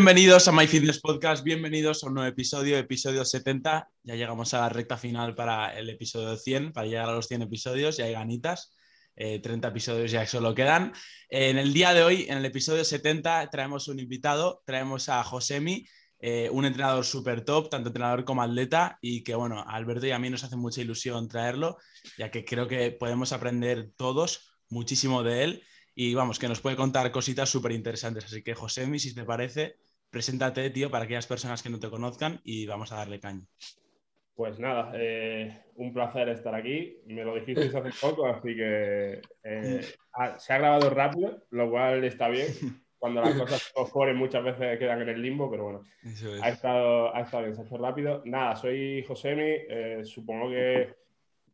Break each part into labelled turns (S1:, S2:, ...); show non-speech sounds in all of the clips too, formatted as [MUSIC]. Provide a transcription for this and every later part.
S1: Bienvenidos a My Fitness Podcast, bienvenidos a un nuevo episodio, episodio 70. Ya llegamos a la recta final para el episodio 100, para llegar a los 100 episodios, ya hay ganitas. 30 eh, episodios ya solo quedan. en el día de hoy, en el episodio 70, traemos un invitado, traemos a Josemi, eh, un entrenador súper top, tanto entrenador como atleta, y que bueno, a Alberto y a mí nos hace mucha ilusión traerlo, ya que creo que podemos aprender todos muchísimo de él y vamos, que nos puede contar cositas súper interesantes. Así que, Josemi, si te parece, preséntate, tío, para aquellas personas que no te conozcan y vamos a darle caña.
S2: Pues nada, eh, un placer estar aquí. Me lo dijisteis hace [LAUGHS] poco, así que eh, se ha grabado rápido, lo cual está bien. Cuando las cosas [LAUGHS] ponen muchas veces quedan en el limbo, pero bueno, ha, estado, ha estado bien, se ha hecho rápido. Nada, soy Josemi, eh, supongo que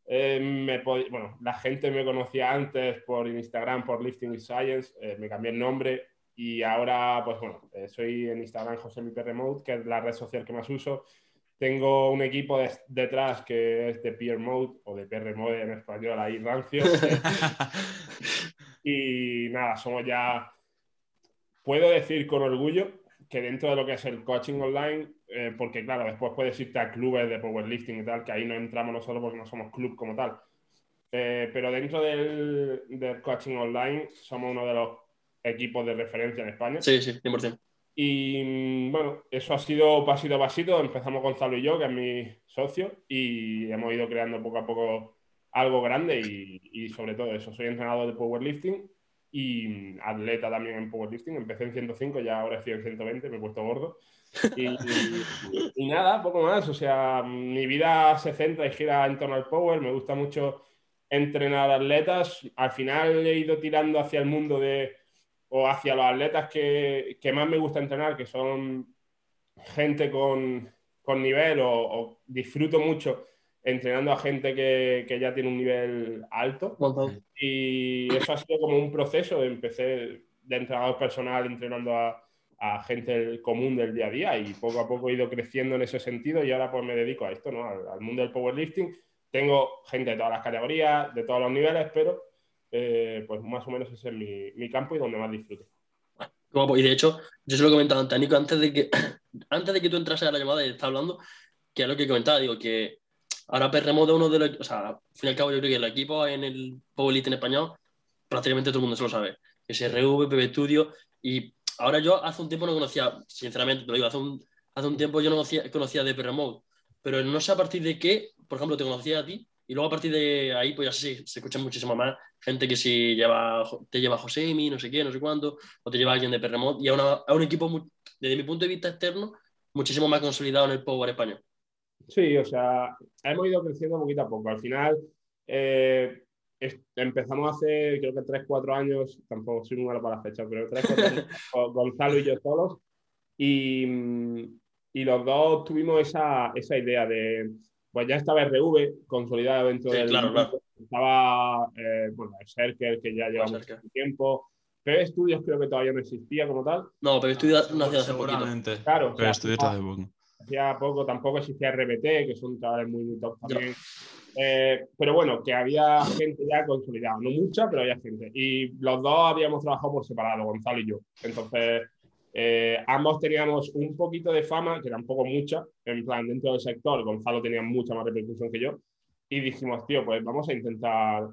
S2: eh, me bueno, la gente me conocía antes por Instagram, por Lifting Science, eh, me cambié el nombre y ahora, pues bueno, eh, soy en Instagram José Mi Remote, que es la red social que más uso. Tengo un equipo detrás que es de Peer Mode o de PR Mode en español, ahí rancio. [LAUGHS] y nada, somos ya, puedo decir con orgullo que dentro de lo que es el coaching online eh, porque claro, después puedes irte a clubes de powerlifting y tal, que ahí no entramos nosotros porque no somos club como tal. Eh, pero dentro del, del, coaching online somos uno de los equipos de referencia en España.
S3: Sí, sí, 100%.
S2: Y mm, bueno, eso ha sido pasito a pasito. Empezamos Gonzalo y yo, que es mi socio, y hemos ido creando poco a poco algo grande y, y sobre todo eso. Soy entrenador de powerlifting y mm, atleta también en powerlifting. Empecé en 105, ya ahora estoy en 120, me he puesto gordo. Y, nada, poco más. O sea, mi vida se centra y gira en torno al power. Me gusta mucho entrenar atletas. Al final he ido tirando hacia el mundo de, o hacia los atletas que, que más me gusta entrenar, que son gente con, con nivel o, o, disfruto mucho entrenando a gente que, que, ya tiene un nivel alto. Y eso ha sido como un proceso. Empecé de entrenador personal entrenando a, a gente común del día a día y poco a poco he ido creciendo en ese sentido y ahora pues me dedico a esto, ¿no? Al, mundo del powerlifting. Tengo gente de todas las categorías, de todos los niveles, pero eh, pues más o menos ese es mi, mi, campo y donde más disfruto.
S3: Y de hecho, yo se lo he comentado a Nico antes de que, [COUGHS] antes de que tú entrases a la llamada y estás hablando, que es lo que comentaba, digo que ahora Perremoto es uno de los, o sea, al fin y al cabo yo creo que el equipo en el powerlifting español prácticamente todo el mundo se lo sabe, SRV, PB Studio y ahora yo hace un tiempo no conocía, sinceramente, te lo digo, hace un, hace un tiempo yo no conocía, conocía de Remote, pero no sé a partir de qué, por ejemplo, te conocía a ti, y luego a partir de ahí, pues ya sé, se escucha muchísimo más gente que si lleva, te lleva Josemi, no sé qué, no sé cuánto, o te lleva alguien de Perremont, y a, a, un equipo, desde mi punto de vista externo, muchísimo más consolidado en el Power español.
S2: Sí, o sea, hemos ido creciendo poquito a poco. Al final, eh, empezamos hace, creo que 3, 4 años, tampoco soy muy malo para la fecha, pero 3, 4 años, [LAUGHS] Gonzalo y yo solos, y, y los dos tuvimos esa, esa, idea de, pues ya estaba RV consolidado dentro
S3: sí,
S2: del...
S3: Claro, claro.
S2: Estaba, eh, bueno, Serker, que ya lleva mucho tiempo. PB Studios creo que todavía no existía como tal.
S3: No, PB Studios no hacía hace poquito.
S2: Claro.
S1: PB Studios hace poco.
S2: Hacía poco, tampoco existía RBT, que son chavales muy, muy top también. Eh, pero bueno, que había gente ya consolidada, no mucha, pero había gente. Y los dos habíamos trabajado por separado, Gonzalo y yo. Entonces, eh, ambos teníamos un poquito de fama, que tampoco mucha, en plan, dentro del sector. Gonzalo tenía mucha más repercusión que yo. Y dijimos, tío, pues vamos a intentar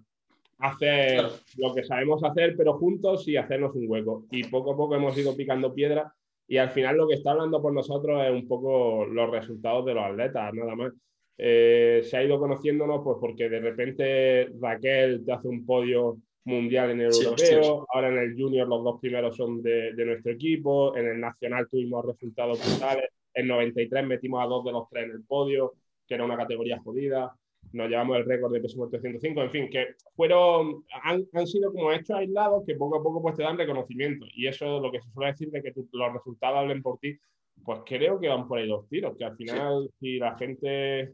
S2: hacer claro. lo que sabemos hacer, pero juntos y hacernos un hueco. Y poco a poco hemos ido picando piedra. Y al final lo que está hablando por nosotros es un poco los resultados de los atletas, nada más. Eh, se ha ido conociéndonos pues porque de repente Raquel te hace un podio mundial en el
S3: Sí,
S2: europeo,
S3: hostias.
S2: ahora en el junior los dos primeros son de, de nuestro equipo, en el nacional tuvimos resultados brutales, en 93 metimos a dos de los tres en el podio, que era una categoría jodida, nos llevamos el récord de peso muerto 105, en fin, que fueron, han, han sido como hechos aislados que poco a poco pues te dan reconocimiento. Y eso es lo que se suele decir de que tu- los resultados hablen por ti, pues creo que van por ahí los tiros, que al final si la gente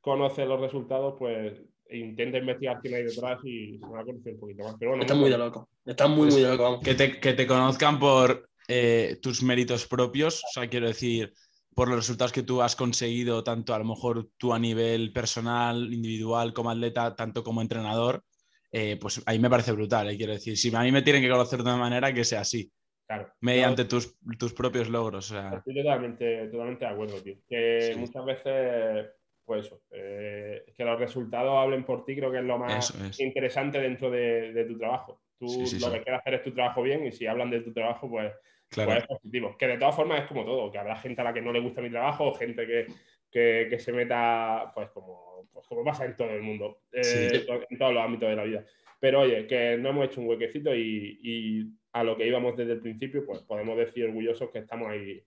S2: conoce los resultados, pues intenta investigar quién hay detrás y se va a conocer un poquito más. Pero bueno,
S3: Están muy de loco. Están muy, muy de loco. vamos.
S1: Que te, que te conozcan por eh, tus méritos propios, o sea, quiero decir, por los resultados que tú has conseguido, tanto a lo mejor tú a nivel personal, individual, como atleta, tanto como entrenador, eh, pues ahí me parece brutal, eh, quiero decir, si a mí me tienen que conocer de una manera, que sea así,
S2: claro.
S1: mediante tus, tus propios logros. O sea,
S2: Estoy totalmente, totalmente de acuerdo, tío. Que
S1: Sí.
S2: muchas veces, pues eso, eh, que los resultados hablen por ti, creo que es lo más
S1: es.
S2: interesante dentro de, de tu trabajo. Tú
S1: Sí, sí,
S2: lo
S1: sí.
S2: que quieres hacer es tu trabajo bien y si hablan de tu trabajo, pues,
S1: Claro.
S2: pues es positivo. Que de todas formas es como todo, que habrá gente a la que no le gusta mi trabajo o gente que, que, que se meta, pues como, pues como pasa en todo el mundo, eh, en todos los ámbitos de la vida. Pero oye, que no hemos hecho un huequecito y, y a lo que íbamos desde el principio, pues podemos decir orgullosos que estamos ahí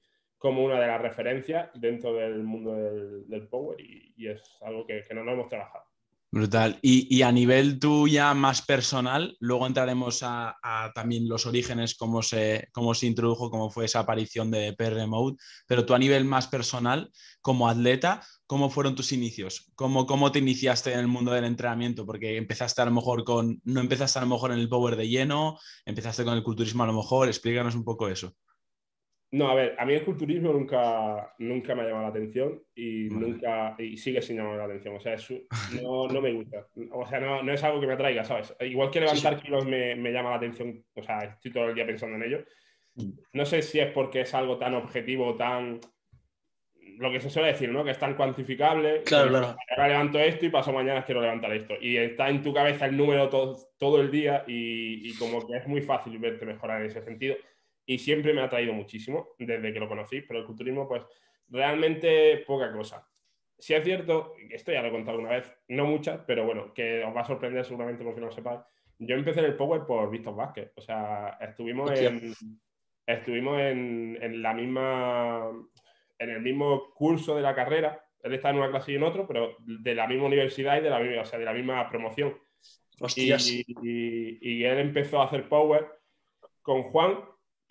S2: como una de las referencias dentro del mundo del, Power y, es algo que, no nos hemos trabajado.
S1: Brutal. Y, a nivel tú ya más personal, luego entraremos a, a también los orígenes, cómo se, cómo se introdujo, cómo fue esa aparición de PR Mode, pero tú a nivel más personal, como atleta, ¿cómo fueron tus inicios? ¿Cómo, ¿Cómo te iniciaste en el mundo del entrenamiento? Porque empezaste a lo mejor con, no empezaste a lo mejor en el power de lleno, empezaste con el culturismo a lo mejor, explícanos un poco eso.
S2: No, a ver, a mí el culturismo nunca, nunca me ha llamado la atención y
S1: Vale.
S2: nunca y sigue sin llamarme la atención. O sea, es- no, no me gusta. O sea, no, no es algo que me atraiga, ¿sabes? Igual que levantar kilos me, me llama la atención, o sea, estoy todo el día pensando en ello. No sé si es porque es algo tan objetivo, tan... Lo que se suele decir, ¿no? Que es tan cuantificable.
S3: Claro, claro.
S2: Ahora levanto esto y paso mañana quiero levantar esto. Y está en tu cabeza el número todo, todo el día y, y como que es muy fácil verte mejorar en ese sentido. Y siempre me ha atraído muchísimo desde que lo conocí, pero el culturismo, pues realmente poca cosa. Si es cierto, esto ya lo he contado una vez, no muchas, pero bueno, que os va a sorprender seguramente porque no lo sepáis. Yo empecé en el Power por Víctor Vázquez. O sea, estuvimos
S3: Hostia.
S2: en, estuvimos en, en la misma, en el mismo curso de la carrera. Él está en una clase y en otro, pero de la misma universidad y de la misma, o sea, de la misma promoción. Y, y- y él empezó a hacer power con Juan,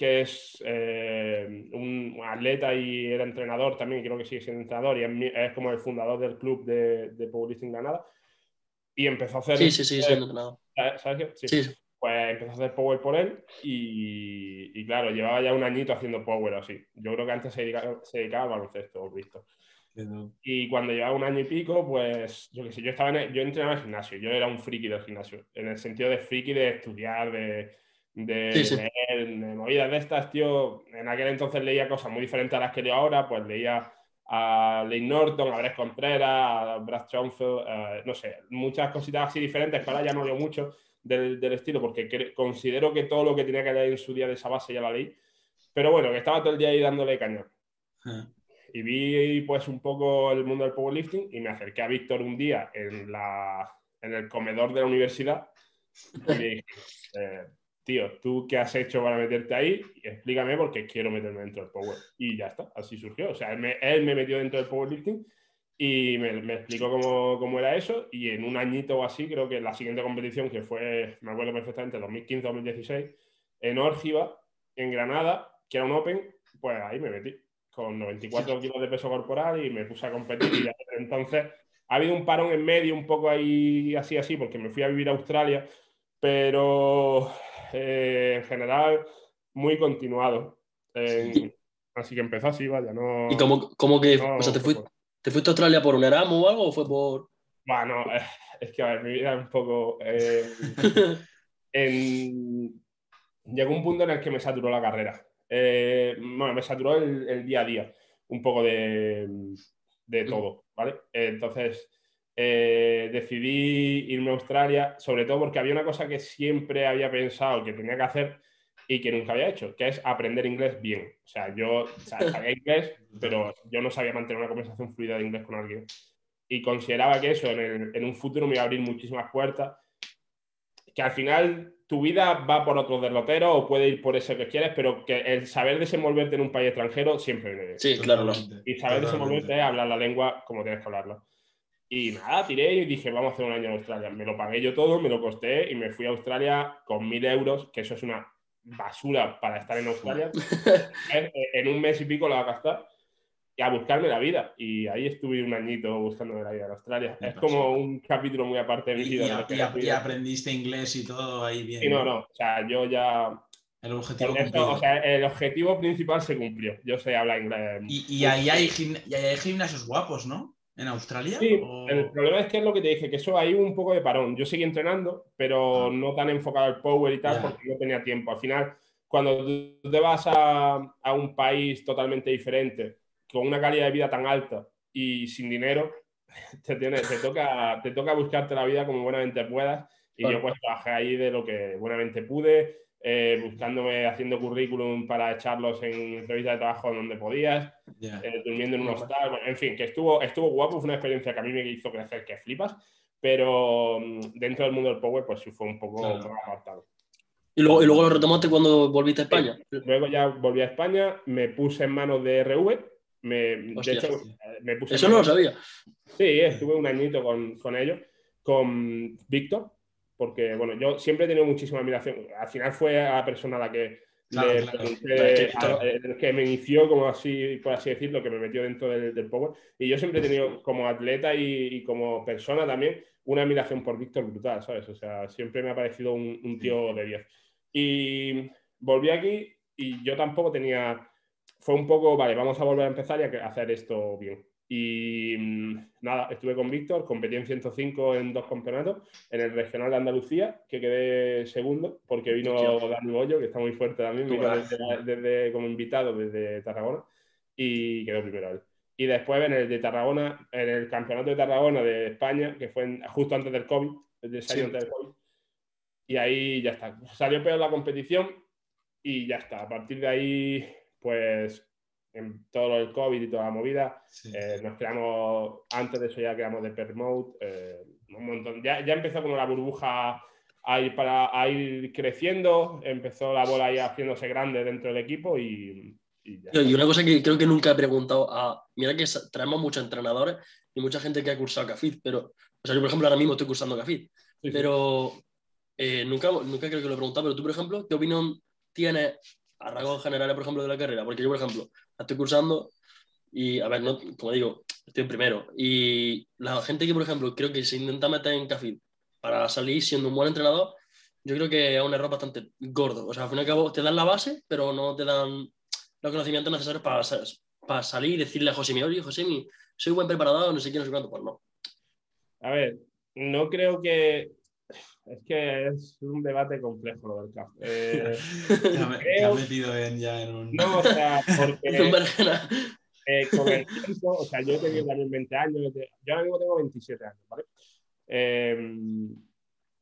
S2: que es eh, un atleta y era entrenador también, creo que sigue siendo entrenador, y es, es como el fundador del club de, de Powerlifting Granada. Y empezó a hacer.
S3: Sí, sí, sí, siendo entrenador.
S2: ¿Sabes qué? Sí.
S3: Sí.
S2: Pues empezó a hacer power por él y, y claro, llevaba ya un añito haciendo power así. Yo creo que antes se dedicaba, se dedicaba al baloncesto, visto. Y cuando llevaba un año y pico, pues yo qué sé, yo estaba en el- yo entrenaba en el gimnasio, yo era un friki del gimnasio, en el sentido de friki de estudiar, de, de
S3: Sí, sí.
S2: leer, de movidas de estas, tío. En aquel entonces leía cosas muy diferentes a las que leo ahora, pues leía a Lane Norton, a Brett Contreras, a Brad Schoenfeld, no sé, muchas cositas así diferentes que ahora ya no leo mucho del, del estilo porque considero que todo lo que tenía que leer en su día de esa base ya la leí. Pero bueno, que estaba todo el día ahí dándole caña y vi pues un poco el mundo del powerlifting y me acerqué a Víctor un día en, la, en el comedor de la universidad y le dije, eh, tío, ¿tú qué has hecho para meterte ahí? Explícame porque quiero meterme dentro del power. Y ya está, así surgió. O sea, él me, él me metió dentro del powerlifting y me, me explicó cómo, cómo era eso y en un añito o así, creo que la siguiente competición, que fue, me acuerdo perfectamente, 2015-2016, en Órgiva, en Granada, que era un Open, pues ahí me metí con 94 kilos de peso corporal y me puse a competir. Y ya entonces ha habido un parón en medio, un poco ahí así, así, porque me fui a vivir a Australia, pero eh, en general muy continuado. En- así que empezó así, vaya, no.
S3: ¿Y cómo, cómo que,
S2: no,
S3: o sea, te, fuiste,
S2: por-
S3: te fuiste a Australia por un Erasmus o algo o fue por...?
S2: Bueno, [LAUGHS] es que a ver, mi vida es un poco. eh, [LAUGHS] en- Llegó un punto en el que me saturó la carrera. Eh, bueno, me saturó el, el día a día, un poco de, de todo, ¿vale? Entonces eh, decidí irme a Australia, sobre todo porque había una cosa que siempre había pensado que tenía que hacer y que nunca había hecho, que es aprender inglés bien. O sea, yo o sea, [LAUGHS] sabía inglés, pero yo no sabía mantener una conversación fluida de inglés con alguien. Y consideraba que eso en, el- en un futuro me iba a abrir muchísimas puertas que al final tu vida va por otros derroteros o puede ir por eso que quieres, pero que el saber desenvolverte en un país extranjero siempre viene bien.
S3: Sí, claro.
S2: Y saber desenvolverte es hablar la lengua como tienes que hablarla. Y nada, tiré y dije, vamos a hacer un año en Australia. Me lo pagué yo todo, me lo costé y me fui a Australia con mil euros, que eso es una basura para estar en Australia, [LAUGHS] en un mes y pico la va a gastar y a buscarme la vida. Y ahí estuve un añito buscándome la vida en Australia. es como un capítulo muy aparte de mi vida.
S1: Y, aprendiste inglés y todo ahí bien.
S2: Y no, no, o sea, yo ya...
S1: El objetivo,
S2: o sea, el objetivo principal se cumplió. Yo sé hablar inglés.
S1: Y, ahí, hay, hay gimnasios guapos, ¿no? ¿En Australia?
S2: Sí, el problema es que es lo que te dije, que eso hay un poco de parón. Yo seguí entrenando, pero ah. no tan enfocado al power y tal, porque no tenía tiempo. Al final, cuando tú te vas a, a un país totalmente diferente, con una calidad de vida tan alta y sin dinero, [LAUGHS] te, te, toca, te toca buscarte la vida como buenamente puedas. Y yo pues trabajé ahí de lo que buenamente pude, eh, buscándome, haciendo currículum para echarlos en entrevistas de trabajo donde podías, eh, durmiendo en un hostal, en fin, que estuvo, estuvo guapo, fue una experiencia que a mí me hizo crecer que flipas, pero mm, dentro del mundo del Power pues sí fue un poco apartado.
S3: ¿Y luego, ¿Y luego lo retomaste cuando volviste a España?
S2: Luego ya volví a España, me puse en manos de RV, me, de hecho, me puse
S3: Eso no lo sabía.
S2: Sí, estuve un añito con, con ellos, con Víctor, porque bueno, yo siempre he tenido muchísima admiración. Al final fue a la persona a la que que me inició, como así, por así decirlo, que me metió dentro del, del Power. Y yo siempre he tenido, como atleta y, como persona también, una admiración por Víctor brutal, ¿sabes? O sea, siempre me ha parecido un, un tío de 10. Y volví aquí y yo tampoco tenía fue un poco, vale, vamos a volver a empezar y a hacer esto bien. Y mm, nada, estuve con Víctor, competí en 105 en dos campeonatos, en el regional de Andalucía, que quedé segundo, porque vino Dani Bollo, que está muy fuerte también, vino desde, como invitado desde Tarragona, y quedó primero él. Y después en el de Tarragona, en el campeonato de Tarragona de España, que fue justo antes del COVID, de sí. antes del COVID, y ahí ya está. Salió peor la competición y ya está. A partir de ahí pues en todo el COVID y toda la movida, eh, nos creamos, antes de eso ya creamos de Permode, eh, un montón. Ya, ya, empezó como la burbuja a ir, para, a ir creciendo, empezó la bola ahí haciéndose grande dentro del equipo y, y,
S3: y una cosa que creo que nunca he preguntado, a, mira que traemos muchos entrenadores y mucha gente que ha cursado CAFID, pero, o sea, yo por ejemplo ahora mismo estoy cursando CAFID, pero eh, nunca, nunca creo que lo he preguntado, pero tú por ejemplo, ¿qué opinión tienes a rasgos generales, por ejemplo, de la carrera, porque yo, por ejemplo, estoy cursando y, a ver, no, como digo, estoy en primero. Y la gente que, por ejemplo, creo que se intenta meter en CAFID para salir siendo un buen entrenador, yo creo que es un error bastante gordo. O sea, al fin y al cabo te dan la base, pero no te dan los conocimientos necesarios para, para salir y decirle a José oye, José soy buen preparador, no sé quién, no sé cuánto. Pues no.
S2: A ver, no creo que es que es un debate complejo lo del CAF. [LAUGHS] Eh,
S1: te ha metido en, ya en un.
S2: No, o sea, porque. [LAUGHS] eh, con el tiempo, o sea, yo he tenido también 20 años, yo ahora mismo tengo 27 años, ¿vale? Eh,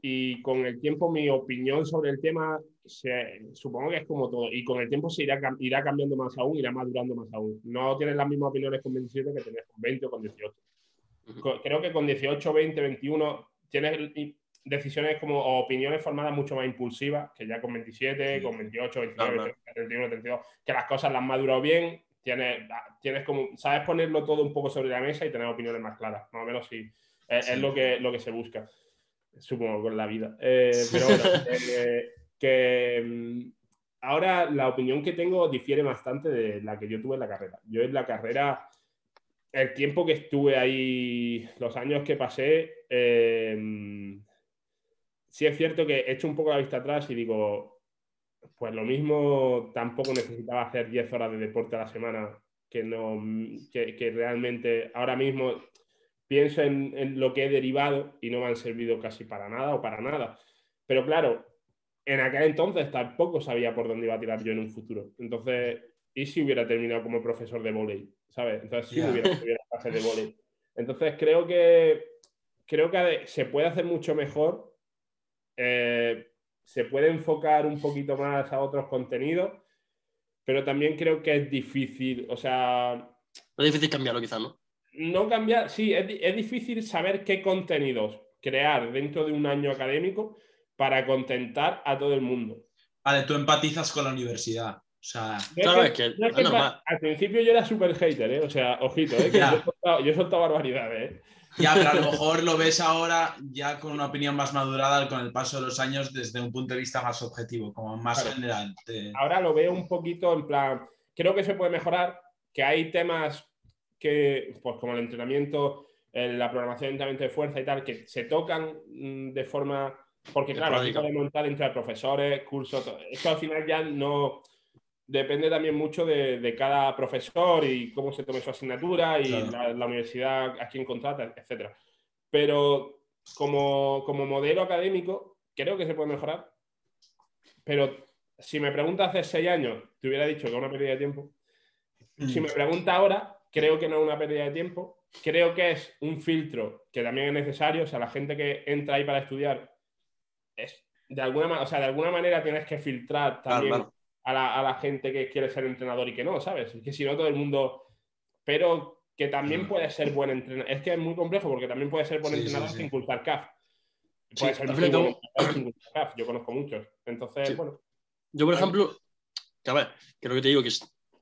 S2: y con el tiempo mi opinión sobre el tema se, supongo que es como todo. Y con el tiempo se irá, irá cambiando más aún, irá madurando más aún. No tienes las mismas opiniones con 27 que tenías con 20 o con 18. Creo que con 18, 20, 21 tienes decisiones como o opiniones formadas mucho más impulsivas que ya con 27, con 28, 29, 31, 32, que las cosas las han madurado bien, tienes, tienes como, sabes ponerlo todo un poco sobre la mesa y tener opiniones más claras, más o menos sí, es, lo, que, lo que se busca, supongo, con la vida. Eh, pero bueno, [LAUGHS] eh, que mm, ahora la opinión que tengo difiere bastante de la que yo tuve en la carrera. Yo en la carrera el tiempo que estuve ahí, los años que pasé, eh, sí es cierto que he hecho un poco la vista atrás y digo, pues lo mismo tampoco necesitaba hacer 10 horas de deporte a la semana que, no, que, realmente ahora mismo pienso en, lo que he derivado y no me han servido casi para nada o para nada. Pero claro, en aquel entonces tampoco sabía por dónde iba a tirar yo en un futuro. Entonces, ¿y si hubiera terminado como profesor de volei? ¿Sabes? Entonces, sí hubiera, hubiera de volei. Entonces, creo que, creo que se puede hacer mucho mejor eh, se puede enfocar un poquito más a otros contenidos, pero también creo que es difícil, o sea...
S3: Es difícil cambiarlo quizás, ¿no?
S2: No cambiar, sí, es, difícil saber qué contenidos crear dentro de un año académico para contentar a todo el mundo.
S1: Vale, tú empatizas con la universidad. O sea,
S3: claro, es que,
S2: al principio yo era súper hater, ¿eh? o sea, ojito, ¿eh? que yo, he soltado, barbaridades. ¿eh?
S1: Ya, pero a lo mejor lo ves ahora ya con una opinión más madurada con el paso de los años desde un punto de vista más objetivo, como más general.
S2: Ahora lo veo un poquito en plan, creo que se puede mejorar, que hay temas que, pues como el entrenamiento, la programación de entrenamiento de fuerza y tal, que se tocan mm, de forma... Porque claro, hay que montar entre profesores, cursos, esto al final ya no depende también mucho de, cada profesor y cómo se tome su asignatura y la, universidad a quien contrata, etc. Pero como, modelo académico, creo que se puede mejorar. Pero si me preguntas hace seis años, te hubiera dicho que es una pérdida de tiempo. Si mm. me pregunta ahora, creo que no es una pérdida de tiempo. Creo que es un filtro que también es necesario. O sea, la gente que entra ahí para estudiar es de alguna, o sea, de alguna manera tienes que filtrar también a la, gente que quiere ser entrenador y que no, ¿sabes? Es que si no, todo el mundo. Pero que también puede ser buen entrenador. Es que es muy complejo porque también puede ser buen entrenador sin culpar CAF. Puede ser muy buen sin CAF. Yo conozco muchos. Entonces, bueno.
S3: Yo, por ejemplo, que a ver, creo que te digo que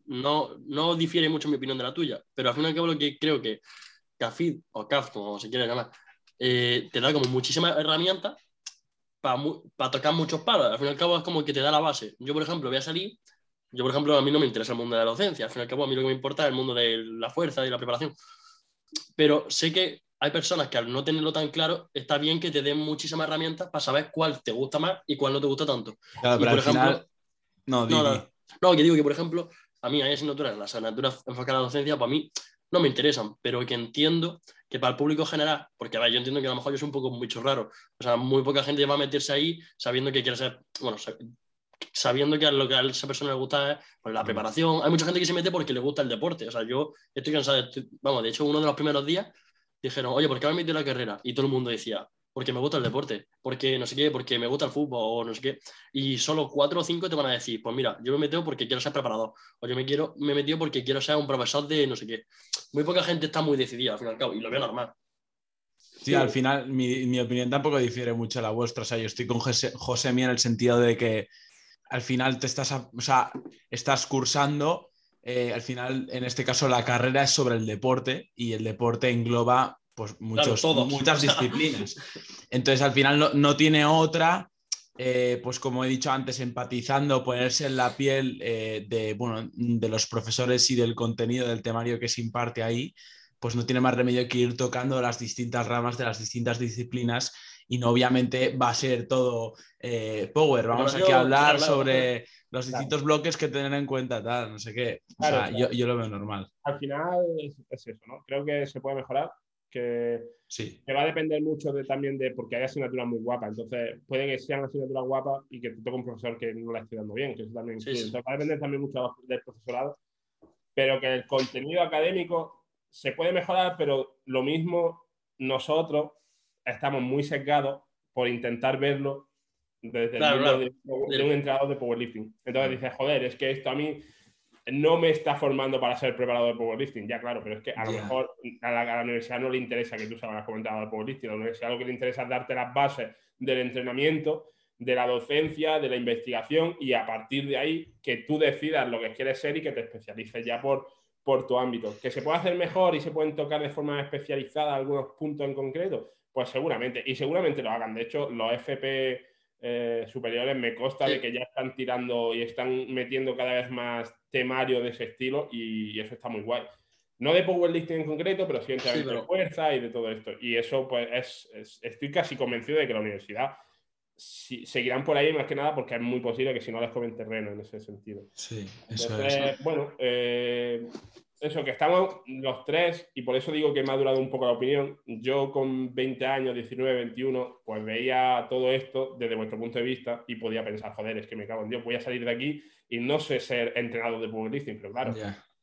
S3: no, no difiere mucho mi opinión de la tuya, pero al fin y al cabo lo que creo que CAFID o CAF, como se quiere llamar, eh, te da como muchísimas herramientas para tocar muchos palos. Al fin y al cabo es como que te da la base. Yo, por ejemplo, voy a salir, yo, por ejemplo, a mí no me interesa el mundo de la docencia. Al fin y al cabo, a mí lo que me importa es el mundo de la fuerza y la preparación. Pero sé que hay personas que al no tenerlo tan claro, está bien que te den muchísimas herramientas para saber cuál te gusta más y cuál no te gusta tanto.
S1: Claro, pero por ejemplo,
S3: No, no, que digo que, por ejemplo, a mí hay asignaturas, las asignaturas enfocadas a la docencia, para mí no me interesan, pero que entiendo que para el público general, porque a ver, yo entiendo que a lo mejor yo soy un poco mucho raro, o sea, muy poca gente va a meterse ahí sabiendo que quiere ser, bueno, sabiendo que a lo que a esa persona le gusta es pues, la preparación. Hay mucha gente que se mete porque le gusta el deporte, o sea, yo estoy cansado, vamos, de hecho, uno de los primeros días dijeron, oye, ¿por qué me metido la carrera? Y todo el mundo decía, porque me gusta el deporte, porque no sé qué, porque me gusta el fútbol o no sé qué. Y solo cuatro o cinco te van a decir, pues mira, yo me meto porque quiero ser preparador, o yo me, quiero, me metido porque quiero ser un profesor de no sé qué. Muy poca gente está muy decidida al fin y al cabo, y lo veo normal.
S1: Sí, al final mi, opinión tampoco difiere mucho a la vuestra. O sea, yo estoy con José, José en el sentido de que al final te estás, o sea, estás cursando, eh, al final, en este caso, la carrera es sobre el deporte y el deporte engloba pues muchos, muchas disciplinas. [LAUGHS] Entonces, al final no, tiene otra, eh, pues como he dicho antes, empatizando, ponerse en la piel eh, de, bueno, de los profesores y del contenido del temario que se imparte ahí, pues no tiene más remedio que ir tocando las distintas ramas de las distintas disciplinas y no obviamente va a ser todo eh, power. Vamos aquí a hablar sobre los distintos bloques que tener en cuenta, tal, no sé qué. O sea, yo, yo, lo veo normal.
S2: Al final es, eso, ¿no? Creo que se puede mejorar que, sí. va a depender mucho de, también de, porque hay asignaturas muy guapas, entonces puede que sean asignaturas guapas y que te toque un profesor que no la esté dando bien, que eso también va a depender también mucho del profesorado, pero que el contenido académico se puede mejorar, pero lo mismo nosotros estamos muy sesgados por intentar verlo desde el punto de, de, un entrenador de powerlifting. Entonces dices, joder, es que esto a mí no me está formando para ser preparador de powerlifting, ya claro, pero es que a lo mejor a la, universidad no le interesa que tú seas comentado de powerlifting, a la universidad lo que le interesa es darte las bases del entrenamiento, de la docencia, de la investigación y a partir de ahí que tú decidas lo que quieres ser y que te especialices ya por, por tu ámbito. ¿Que se puede hacer mejor y se pueden tocar de forma especializada algunos puntos en concreto? Pues seguramente, y seguramente lo hagan. De hecho, los FP eh, superiores me consta de que ya están tirando y están metiendo cada vez más temario de ese estilo y, eso está muy guay. No de powerlifting en concreto, pero sí, de fuerza y de todo esto. Y eso, pues, es, estoy casi convencido de que la universidad seguirán por ahí más que nada porque es muy posible que si no les comen terreno en ese sentido.
S1: Sí, eso es.
S2: Bueno, eh, eso, que estamos los tres, y por eso digo que me ha durado un poco la opinión. Yo con 20 años, 19, 21, pues veía todo esto desde vuestro punto de vista y podía pensar, joder, es que me cago en Dios, voy a salir de aquí y no sé ser entrenador de powerlifting, pero claro,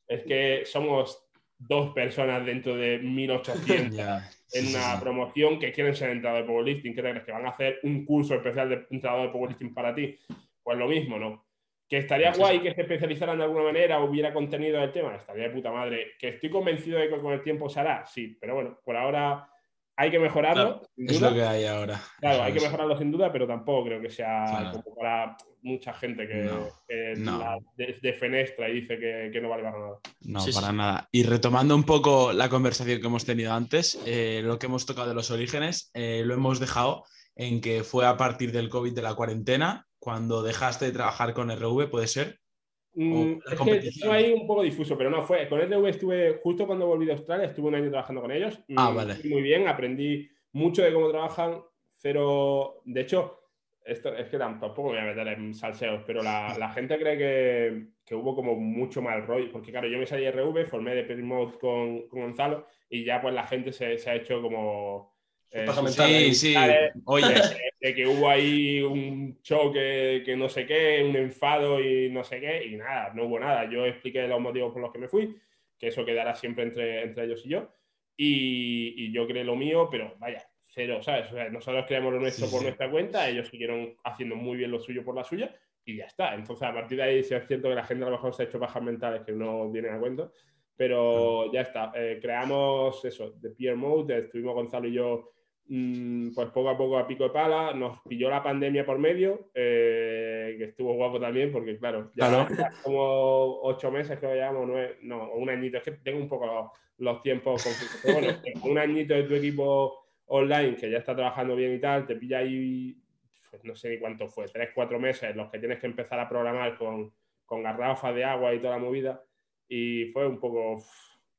S2: es que somos dos personas dentro de 1800 [LAUGHS] en una promoción que quieren ser entrenador de powerlifting. ¿Qué te crees? ¿Que van a hacer un curso especial de entrenador de powerlifting para ti? Pues lo mismo, ¿no? Que estaría guay que se especializaran de alguna manera o hubiera contenido del tema, estaría de puta madre. Que estoy convencido de que con el tiempo se hará, sí, pero bueno, por ahora hay que mejorarlo.
S1: es lo que hay ahora.
S2: Claro, hay que mejorarlo sin duda, pero tampoco creo que sea como para mucha gente que, de, fenestra y dice que, no vale para nada.
S1: No, para nada. Y retomando un poco la conversación que hemos tenido antes, eh, lo que hemos tocado de los orígenes, eh, lo hemos dejado en que fue a partir del COVID de la cuarentena, cuando dejaste de trabajar con RV, ¿puede ser?
S2: Mm, es que estuve ahí un poco difuso, pero no fue. Con RV estuve, justo cuando volví de Australia, estuve un año trabajando con ellos.
S1: Ah, vale.
S2: Muy bien, aprendí mucho de cómo trabajan. Cero. De hecho, esto es que tampoco me voy a meter en salseos, pero la, [LAUGHS] gente cree que, que, hubo como mucho mal rollo. Porque, claro, yo me salí de RV, formé de Perimode con, con Gonzalo y ya pues la gente se, se ha hecho como
S1: sí, sí. Oye. [LAUGHS]
S2: De, que hubo ahí un choque, que no sé qué, un enfado y no sé qué, y nada, no hubo nada. Yo expliqué los motivos por los que me fui, que eso quedará siempre entre, entre ellos y yo, y, yo creé lo mío, pero vaya, cero, ¿sabes? nosotros creamos lo nuestro por nuestra cuenta, ellos siguieron haciendo muy bien lo suyo por la suya, y ya está. Entonces, a partir de ahí, sí es cierto que la gente a lo mejor se ha hecho bajas mentales que no vienen a cuento, pero ya está. Eh, creamos eso, de Peer Mode, estuvimos Gonzalo y yo pues poco a poco a pico de pala, nos pilló la pandemia por medio, eh, que estuvo guapo también, porque claro, ya como ocho meses que llevamos, nueve, no, un añito, es que tengo un poco los, tiempos Pero bueno, [LAUGHS] un añito de tu equipo online que ya está trabajando bien y tal, te pilla ahí, pues no sé ni cuánto fue, tres, cuatro meses los que tienes que empezar a programar con, con garrafas de agua y toda la movida, y fue un poco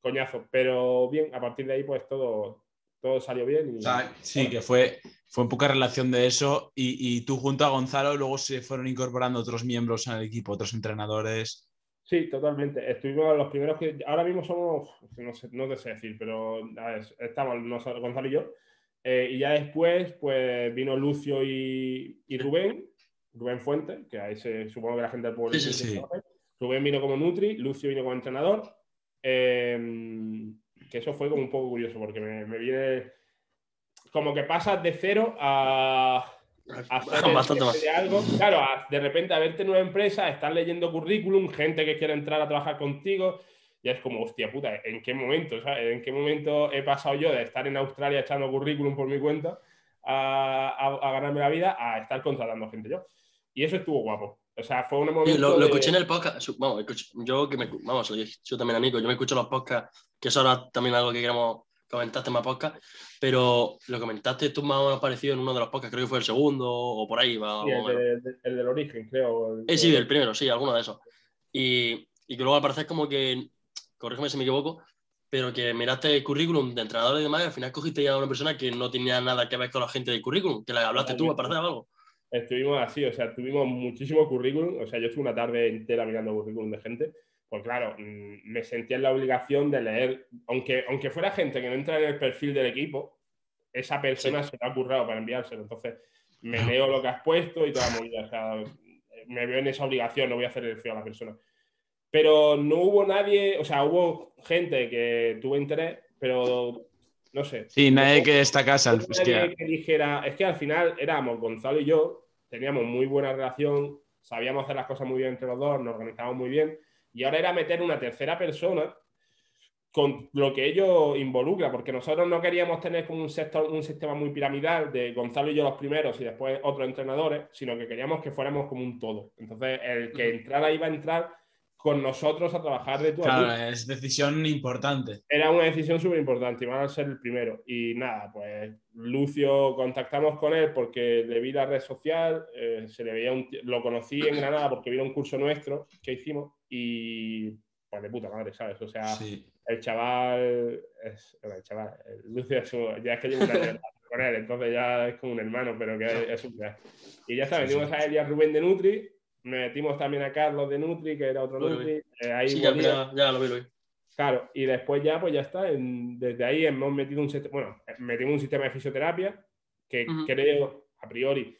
S2: coñazo, pero bien, a partir de ahí pues todo, todo salió bien.
S1: sí, que fue, fue en poca relación de eso y, tú junto a Gonzalo luego se fueron incorporando otros miembros el equipo, otros entrenadores.
S2: Sí, totalmente. Estuvimos los primeros que ahora mismo somos, no sé, no sé decir, pero estamos nosotros, Gonzalo y yo. Eh, y ya después, pues vino Lucio y, Rubén, Rubén Fuente, que ahí se supongo que la gente del pueblo.
S1: Sí,
S2: Rubén vino como Nutri, Lucio vino como entrenador. Eh, que eso fue como un poco curioso, porque me, viene como que pasas de cero a, hacer [LAUGHS] algo. Claro, de repente a verte en una empresa, estar leyendo currículum, gente que quiere entrar a trabajar contigo, ya es como, hostia puta, ¿en qué momento? ¿En qué momento he pasado yo de estar en Australia echando currículum por mi cuenta a, ganarme la vida a estar contratando gente yo? Y eso estuvo guapo. O sea, fue un momento.
S3: lo, escuché en el podcast. Vamos, yo que me. Vamos, yo también amigo, yo me escucho los podcasts que eso era también algo que queremos comentaste más podcast, pero lo comentaste tú más o menos parecido en uno de los podcasts, creo que fue el segundo o por ahí. Va,
S2: el, del origen, creo.
S3: Eh, sí, el primero, sí, alguno de esos. Y, y que luego al parecer como que, corrígeme si me equivoco, pero que miraste el currículum de entrenador y demás y al final cogiste ya a una persona que no tenía nada que ver con la gente del currículum, que le hablaste tú, al parecer algo.
S2: Estuvimos así, o sea, tuvimos muchísimo currículum, o sea, yo estuve una tarde entera mirando currículum de gente pues claro, mm, me sentía en la obligación de leer, aunque, aunque fuera gente que no entra en el perfil del equipo, esa persona se lo ha currado para enviárselo. Entonces, me leo lo que has puesto y toda la movida. O sea, me veo en esa obligación, no voy a hacer el feo a la persona. Pero no hubo nadie, o sea, hubo gente que tuvo interés, pero no sé.
S1: Sí, nadie que destacase.
S2: Al... Que... que dijera, es que al final éramos Gonzalo y yo, teníamos muy buena relación, sabíamos hacer las cosas muy bien entre los dos, nos organizábamos muy bien y ahora era meter una tercera persona con lo que ello involucra, porque nosotros no queríamos tener como un, sector, un sistema muy piramidal de Gonzalo y yo los primeros y después otros entrenadores, sino que queríamos que fuéramos como un todo. Entonces, el que entrara iba a entrar con nosotros a trabajar de tu
S1: Claro, es decisión importante.
S2: Era una decisión súper importante y van a ser el primero. Y nada, pues Lucio contactamos con él porque le vi la red social, eh, se le veía un, lo conocí en Granada porque vino un curso nuestro que hicimos y pues de puta madre, ¿sabes? O sea, el chaval es, el chaval, Lucio es ya es que llevo una con él, entonces ya es como un hermano, pero que es, un Y ya está, venimos a él y a Rubén de Nutri Metimos también a Carlos de Nutri, que era otro Nutri.
S3: Eh, ahí sí, ya, lo vi,
S2: Claro, y después ya, pues ya está. desde ahí hemos metido un bueno, metimos un sistema de fisioterapia que creo, a priori,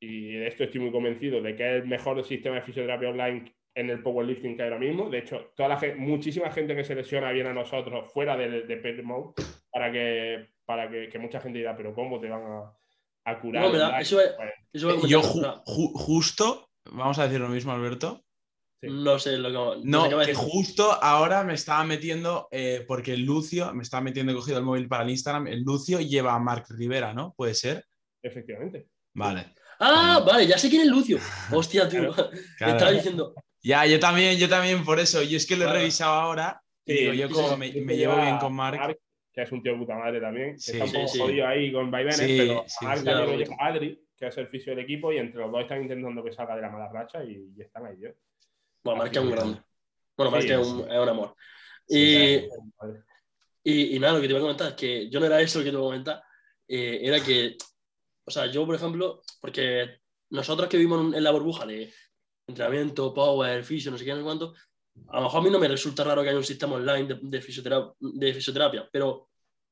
S2: y de esto estoy muy convencido, de que es el mejor sistema de fisioterapia online en el powerlifting que hay ahora mismo. De hecho, toda la gente, muchísima gente que se lesiona viene a nosotros fuera de, de Mode para que, para que, mucha gente diga, pero ¿cómo te van a, curar?
S3: No, eso,
S1: Yo justo vamos a decir lo mismo, Alberto.
S3: No sé lo que.
S1: No,
S3: sé
S1: que justo ahora me estaba metiendo, eh, porque el Lucio, me estaba metiendo, he cogido el móvil para el Instagram, el Lucio lleva a Marc Rivera, ¿no? ¿Puede ser?
S2: Efectivamente.
S1: Vale.
S3: Ah, vale, ya sé quién es Lucio. [LAUGHS] Hostia, tío.
S2: Claro,
S3: Me
S1: claro.
S3: estaba diciendo.
S1: Ya, yo también, yo también por eso. Y es que lo he revisado ahora y digo, yo como me, me llevo bien con
S2: a
S1: Marc.
S2: que es un tío de puta madre también. que
S1: Sí,
S2: está un poco
S3: sí, sí.
S2: jodido ahí con vaivenes,
S1: Sí,
S2: pero Marc
S1: sí.
S2: también
S3: Claro.
S2: lo lleva Adri, que es el fisio del equipo, y entre los dos están intentando que salga de la mala racha y, y están ahí, yo.
S3: Bueno, Marc es un grande. Bueno, Marc
S2: Sí,
S3: es, un, es un amor.
S1: Sí,
S3: Y, y, y nada, lo que te iba a comentar es que yo no era eso lo que te iba a comentar, eh, era que, o sea, yo, por ejemplo, porque nosotros que vivimos en, la burbuja de entrenamiento, power, fisio, no sé qué, no sé cuánto, a lo mejor a mí no me resulta raro que haya un sistema online de, de fisioterapia, de fisioterapia, pero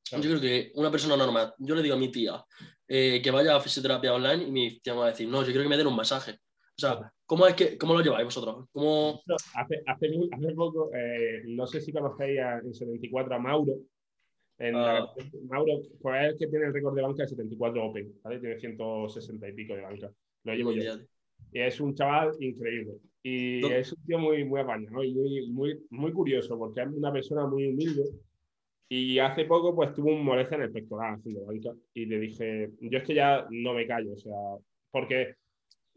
S2: Claro.
S3: yo creo que una persona normal, yo le digo a mi tía eh, que vaya a fisioterapia online y mi tía me va a decir, no, yo quiero que me den un masaje. O sea, ¿cómo, es que, cómo lo lleváis vosotros? ¿Cómo...
S2: Hace, hace, hace poco, eh, no sé si conocéis a- en 74 a Mauro. En la-
S3: Ah.
S2: Mauro pues es el que tiene el récord de banca de 74 Open, ¿vale? Tiene 160 y pico de banca. Lo llevo yo. Y es un chaval increíble. Y
S3: ¿Dó-
S2: es un tío muy, muy apañado y muy, muy, muy curioso, porque es una persona muy humilde. Y hace poco, pues tuvo un molestia en el pectoral haciendo banca. Y le dije, yo es que ya no me callo, o sea, porque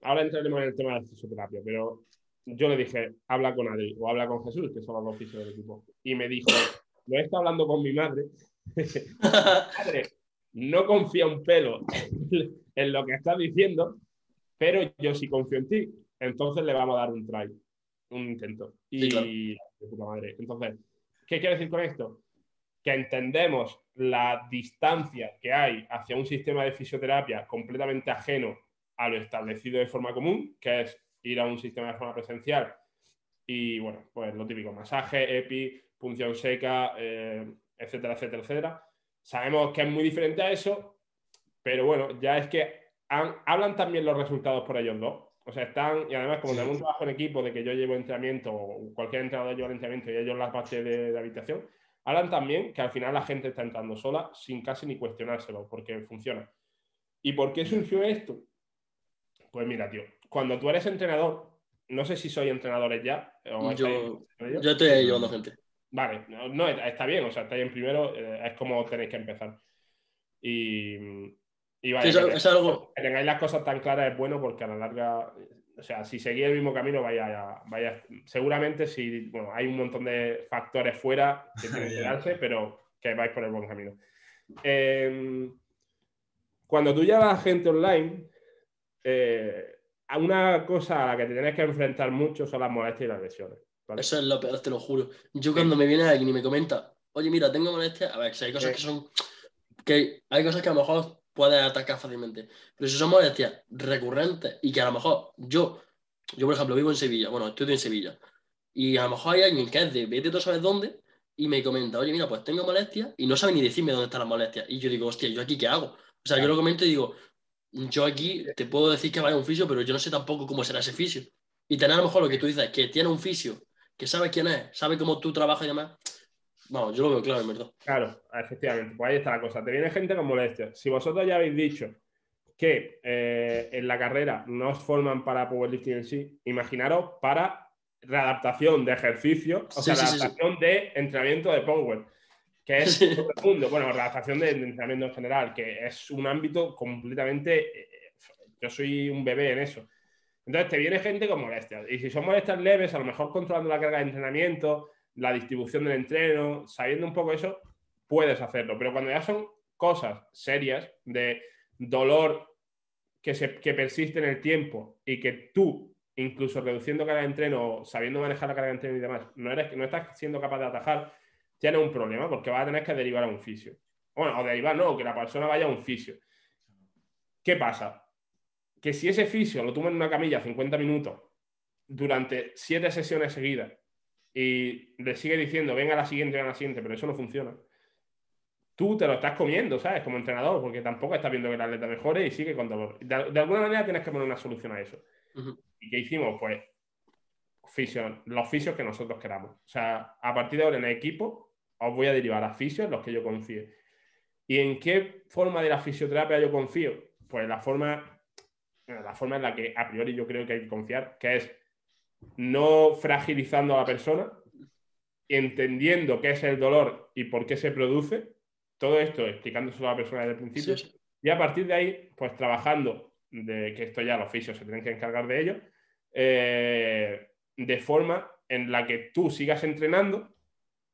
S2: ahora entraremos en el tema de la fisioterapia, pero yo le dije, habla con Adri o habla con Jesús, que son los dos fisios del equipo. Y me dijo, lo he estado hablando con mi madre. [LAUGHS] Madre, no confía un pelo en lo que estás diciendo, pero yo sí confío en ti. Entonces le vamos a dar un try, un intento. Y
S3: Sí, claro.
S2: de puta madre. Entonces, ¿qué quiero decir con esto? Que entendemos la distancia que hay hacia un sistema de fisioterapia completamente ajeno a lo establecido de forma común, que es ir a un sistema de forma presencial y, bueno, pues lo típico, masaje, EPI, punción seca, eh, etcétera, etcétera, etcétera. Sabemos que es muy diferente a eso, pero bueno, ya es que han- hablan también los resultados por ellos dos. O sea, están, y además, como
S1: Sí.
S2: tenemos un trabajo en equipo de que yo llevo entrenamiento, o cualquier entrenador lleva el entrenamiento y ellos la parte de, de habitación, hablan también que al final la gente está entrando sola sin casi ni cuestionárselo, porque funciona. ¿Y por qué surgió esto? Pues mira, tío, cuando tú eres entrenador, no sé si sois entrenadores ya. O
S3: Yo-
S2: estáis.
S3: Yo estoy llevando gente.
S2: Vale, no, no, está bien, o sea, estáis en primero, eh, es como tenéis que empezar. Y, y vaya,
S3: Sí, eso-
S2: que,
S3: eso es algo-
S2: que tengáis las cosas tan claras es bueno porque a la larga, o sea, si seguís el mismo camino, vaya, vaya seguramente si, bueno, hay un montón de factores fuera que tienen [LAUGHS] que darse, pero que vais por el buen camino. Eh, cuando tú llevas gente online, eh, una cosa a la que te tienes que enfrentar mucho son las molestias y las lesiones. ¿vale?
S3: Eso es lo peor, te lo juro. Yo cuando me viene alguien y me comenta, oye, mira, tengo molestias, a ver, si hay cosas que son, que hay cosas que a lo mejor puedes atacar fácilmente, pero si son molestias recurrentes y que a lo mejor yo, yo por ejemplo vivo en Sevilla, bueno, estudio en Sevilla, y a lo mejor hay alguien que es de vete tú sabes dónde y me comenta, oye, mira, pues tengo molestias y no sabe ni decirme dónde están las molestias. Y yo digo, hostia, ¿yo aquí qué hago? O sea, yo lo comento y digo, yo aquí te puedo decir que vaya a un fisio, pero yo no sé tampoco cómo será ese fisio. Y tener a lo mejor lo que tú dices, que tiene un fisio, que sabe quién es, sabe cómo tú trabajas y demás. Vamos, yo lo veo claro, en verdad.
S2: Claro, efectivamente, pues ahí está la cosa. Te viene gente con molestias. Si vosotros ya habéis dicho que eh, en la carrera no os forman para powerlifting en sí, imaginaros para readaptación de ejercicio, o
S3: Sí,
S2: sea,
S3: sí, sí, sí.
S2: readaptación de entrenamiento de power, que es [LAUGHS] todo el mundo. Bueno, readaptación de, de entrenamiento en general, que es un ámbito completamente. eh, yo soy un bebé en eso. Entonces te viene gente con molestias. Y si son molestias leves, a lo mejor controlando la carga de entrenamiento, la distribución del entreno, sabiendo un poco eso, puedes hacerlo. Pero cuando ya son cosas serias de dolor que, se, que persiste en el tiempo y que tú, incluso reduciendo carga de entreno, sabiendo manejar la carga de entreno y demás, no, eres, no estás siendo capaz de atajar, tienes un problema porque vas a tener que derivar a un fisio. Bueno, o derivar no, que la persona vaya a un fisio. ¿Qué pasa? Que si ese fisio lo toma en una camilla 50 minutos durante 7 sesiones seguidas y le sigue diciendo, venga a la siguiente, venga a la siguiente, pero eso no funciona, tú te lo estás comiendo, ¿sabes? Como entrenador, porque tampoco estás viendo que el atleta mejore y sigue con dolor. De, de alguna manera tienes que poner una solución a eso.
S3: Ujú.
S2: ¿Y qué hicimos? Pues fisio, los fisios que nosotros queramos. O sea, a partir de ahora en el equipo os voy a derivar a fisios en los que yo confíe. ¿Y en qué forma de la fisioterapia yo confío? Pues la forma, la forma en la que a priori yo creo que hay que confiar, que es no fragilizando a la persona, entendiendo qué es el dolor y por qué se produce, todo esto explicándoselo a la persona desde el principio, y a partir de ahí, pues trabajando, de que esto ya los fisios se tienen que encargar de ello, eh, de forma en la que tú sigas entrenando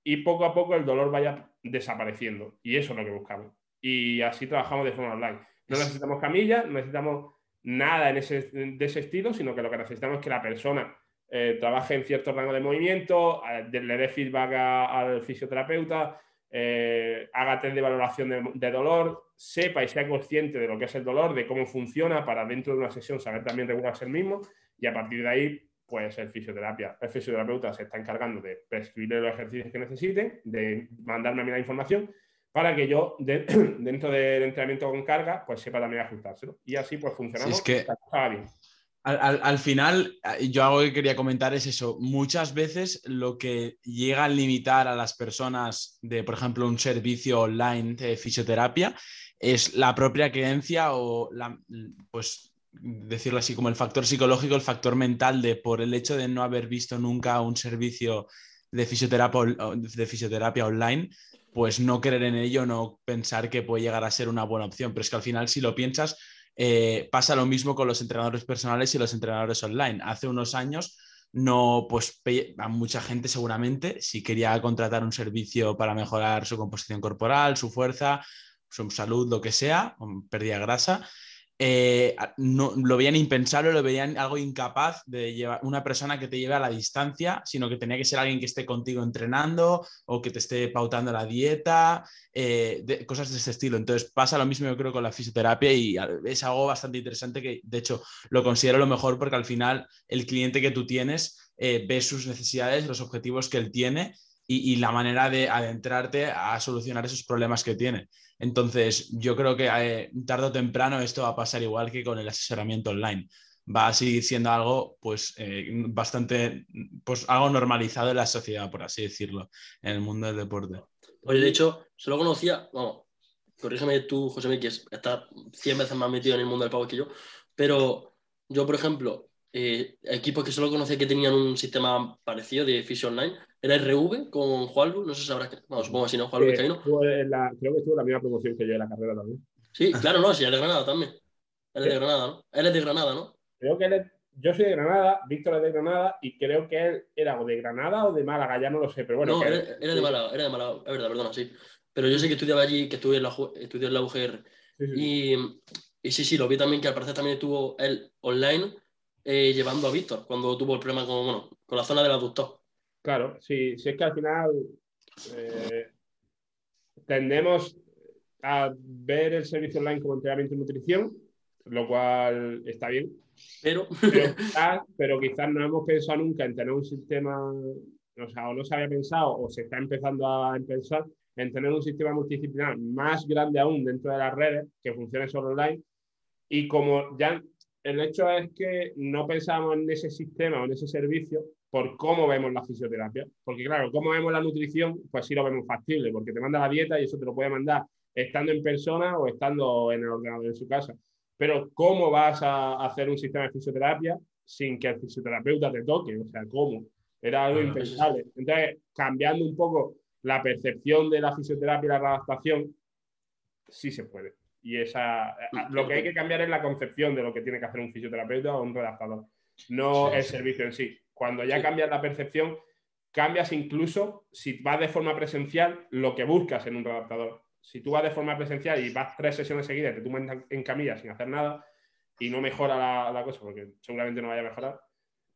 S2: y poco a poco el dolor vaya desapareciendo. Y eso es lo que buscamos. Y así trabajamos de forma online. No necesitamos camillas, no necesitamos nada en ese, de ese estilo, sino que lo que necesitamos es que la persona eh, trabaje en cierto rango de movimiento, le dé feedback al fisioterapeuta, eh, haga test de valoración de, dolor, sepa y sea consciente de lo que es el dolor, de cómo funciona para dentro de una sesión saber también regularse el mismo y a partir de ahí, pues el fisioterapia, el fisioterapeuta se está encargando de prescribirle los ejercicios que necesite, de mandarme a mí la información para que yo [CLEARS THROAT] dentro del entrenamiento con carga pues sepa también ajustárselo y así pues funcionamos.
S1: es que... Al, final, yo algo que quería comentar es eso. Muchas veces lo que llega a limitar a las personas de, por ejemplo, un servicio online de fisioterapia es la propia creencia o la, pues decirlo así, como el factor psicológico, el factor mental de por el hecho de no haber visto nunca un servicio de fisioterapia, de fisioterapia online, pues no creer en ello, no pensar que puede llegar a ser una buena opción. Pero es que al final, si lo piensas, eh, pasa lo mismo con los entrenadores personales y los entrenadores online. Hace unos años no, pues a mucha gente seguramente, si quería contratar un servicio para mejorar su composición corporal, su fuerza, su salud, lo que sea, de grasa, eh, no, lo veían impensable, lo veían algo incapaz de llevar una persona que te lleve a la distancia, sino que tenía que ser alguien que esté contigo entrenando o que te esté pautando la dieta, eh, cosas de ese estilo. Entonces pasa lo mismo yo creo con la fisioterapia y es algo bastante interesante que de hecho lo considero lo mejor porque al final el cliente que tú tienes eh, ve sus necesidades, los objetivos que él tiene y, la manera de adentrarte a solucionar esos problemas que tiene. Entonces, yo creo que eh, tarde o temprano esto va a pasar igual que con el asesoramiento online. Va a seguir siendo algo, pues, eh, bastante, pues, algo normalizado en la sociedad, por así decirlo, en el mundo del deporte.
S3: Oye, de hecho, solo conocía, vamos, corrígeme tú, José que estás 100 veces más metido en el mundo del pago que yo, pero yo, por ejemplo, eh, equipos que solo conocía que tenían un sistema parecido de Fission Online, era RV con Juanlu, no sé si sabrás, vamos, supongo que si no, Juanlu
S2: sí, La, creo que estuvo la misma promoción que yo en la carrera también.
S3: Sí, claro, no, sí, es de Granada también. Él es de Granada, ¿no? Él es de Granada, ¿no?
S2: Creo que él es, yo soy de Granada, Víctor es de Granada y creo que él era o de Granada o de Málaga, ya no lo sé, pero bueno.
S3: No, era, de Málaga, era de Málaga, es verdad, perdona, sí. Pero yo sé que estudiaba allí, que estudié en la, estudié en la UGR. Y, y sí, sí, lo vi también que al parecer también estuvo él online eh, llevando a Víctor cuando tuvo el problema con, bueno, con la zona del aductor.
S2: Claro, sí, sí es que al final eh, tendemos a ver el servicio online como entrenamiento y nutrición, lo cual está bien.
S3: Pero,
S2: pero, quizás, no hemos pensado nunca en tener un sistema, o sea, o no se había pensado, o se está empezando a pensar en tener un sistema multidisciplinar más grande aún dentro de las redes que funcione solo online. Y como ya el hecho es que no pensamos en ese sistema o en ese servicio por cómo vemos la fisioterapia. Porque claro, cómo vemos la nutrición, pues sí lo vemos factible, porque te manda la dieta y eso te lo puede mandar estando en persona o estando en el ordenador en su casa. Pero ¿cómo vas a hacer un sistema de fisioterapia sin que el fisioterapeuta te toque? O sea, ¿cómo? Era algo impensable. Entonces, cambiando un poco la percepción de la fisioterapia y la adaptación, sí se puede. Y esa, lo que hay que cambiar es la concepción de lo que tiene que hacer un fisioterapeuta o un redactador, no el servicio en sí. Cuando ya cambias la percepción, cambias incluso, si vas de forma presencial, lo que buscas en un redactador. Si tú vas de forma presencial y vas tres sesiones seguidas, te tumbas en camilla sin hacer nada y no mejora la, cosa, porque seguramente no vaya a mejorar,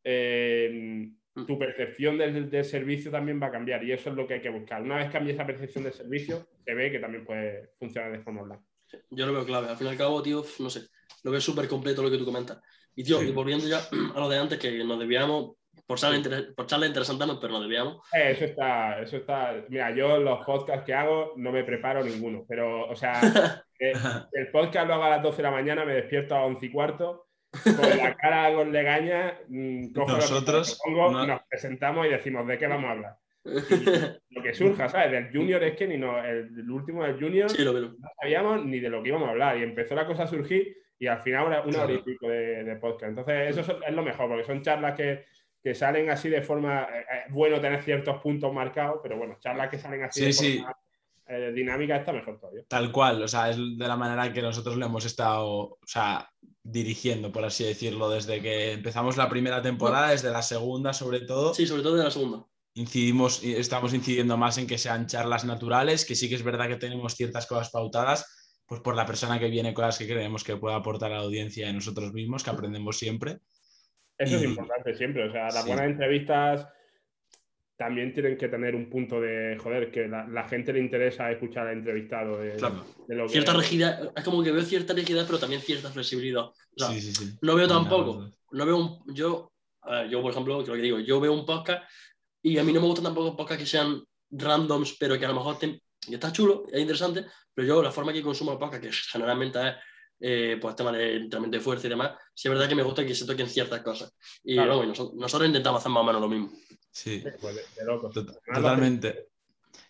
S2: eh, mm. tu percepción del, del, servicio también va a cambiar y eso es lo que hay que buscar. Una vez cambie esa percepción del servicio, se ve que también puede funcionar de forma online.
S3: Yo lo veo clave. Al fin y al cabo, tío, no sé, lo veo súper completo lo que tú comentas. Y, tío, y volviendo ya a lo de antes, que nos debíamos, por charla, por charla interesante, pero nos debíamos.
S2: Eh, eso está, eso está. Mira, yo los podcasts que hago no me preparo ninguno, pero, o sea, [LAUGHS] eh, el podcast lo hago a las 12 de la mañana, me despierto a 11 y cuarto, con la cara con legaña,
S1: mm, Nosotros
S2: nos presentamos y decimos de qué vamos a hablar lo que surja, ¿sabes? Del junior es que ni no, el, último del junior no sabíamos ni de lo que íbamos a hablar y empezó la cosa a surgir y al final una, una hora y pico de, podcast. Entonces eso es lo mejor porque son charlas que, que salen así de forma. Eh, eh, bueno tener ciertos puntos marcados, pero bueno, charlas que salen así de forma eh, dinámica está mejor todavía.
S1: Tal cual, o sea, es de la manera que nosotros le hemos estado, o sea, dirigiendo, por así decirlo, desde que empezamos la primera temporada, desde la segunda sobre todo.
S3: Sí, sobre todo de la segunda.
S1: Incidimos, estamos incidiendo más en que sean charlas naturales, que sí que es verdad que tenemos ciertas cosas pautadas, pues por la persona que viene, cosas que creemos que pueda aportar a la audiencia y nosotros mismos, que aprendemos siempre.
S2: Eso es importante siempre, o sea, las buenas entrevistas también tienen que tener un punto de, joder, que la, la gente le interesa escuchar al entrevistado. De,
S3: Cierta rigidez, es como que veo cierta rigidez, pero también cierta flexibilidad. no veo tampoco, no veo un, yo, yo por ejemplo, creo que digo, yo veo un podcast y a mí no me gustan tampoco podcasts que sean randoms, pero que a lo mejor está chulo, es interesante, pero yo la forma que consumo el podcast, que generalmente es eh, pues tema de entrenamiento de fuerza y demás, sí es verdad que me gusta que se toquen ciertas cosas. Y nosotros, intentamos hacer más o menos lo mismo.
S1: Sí, totalmente.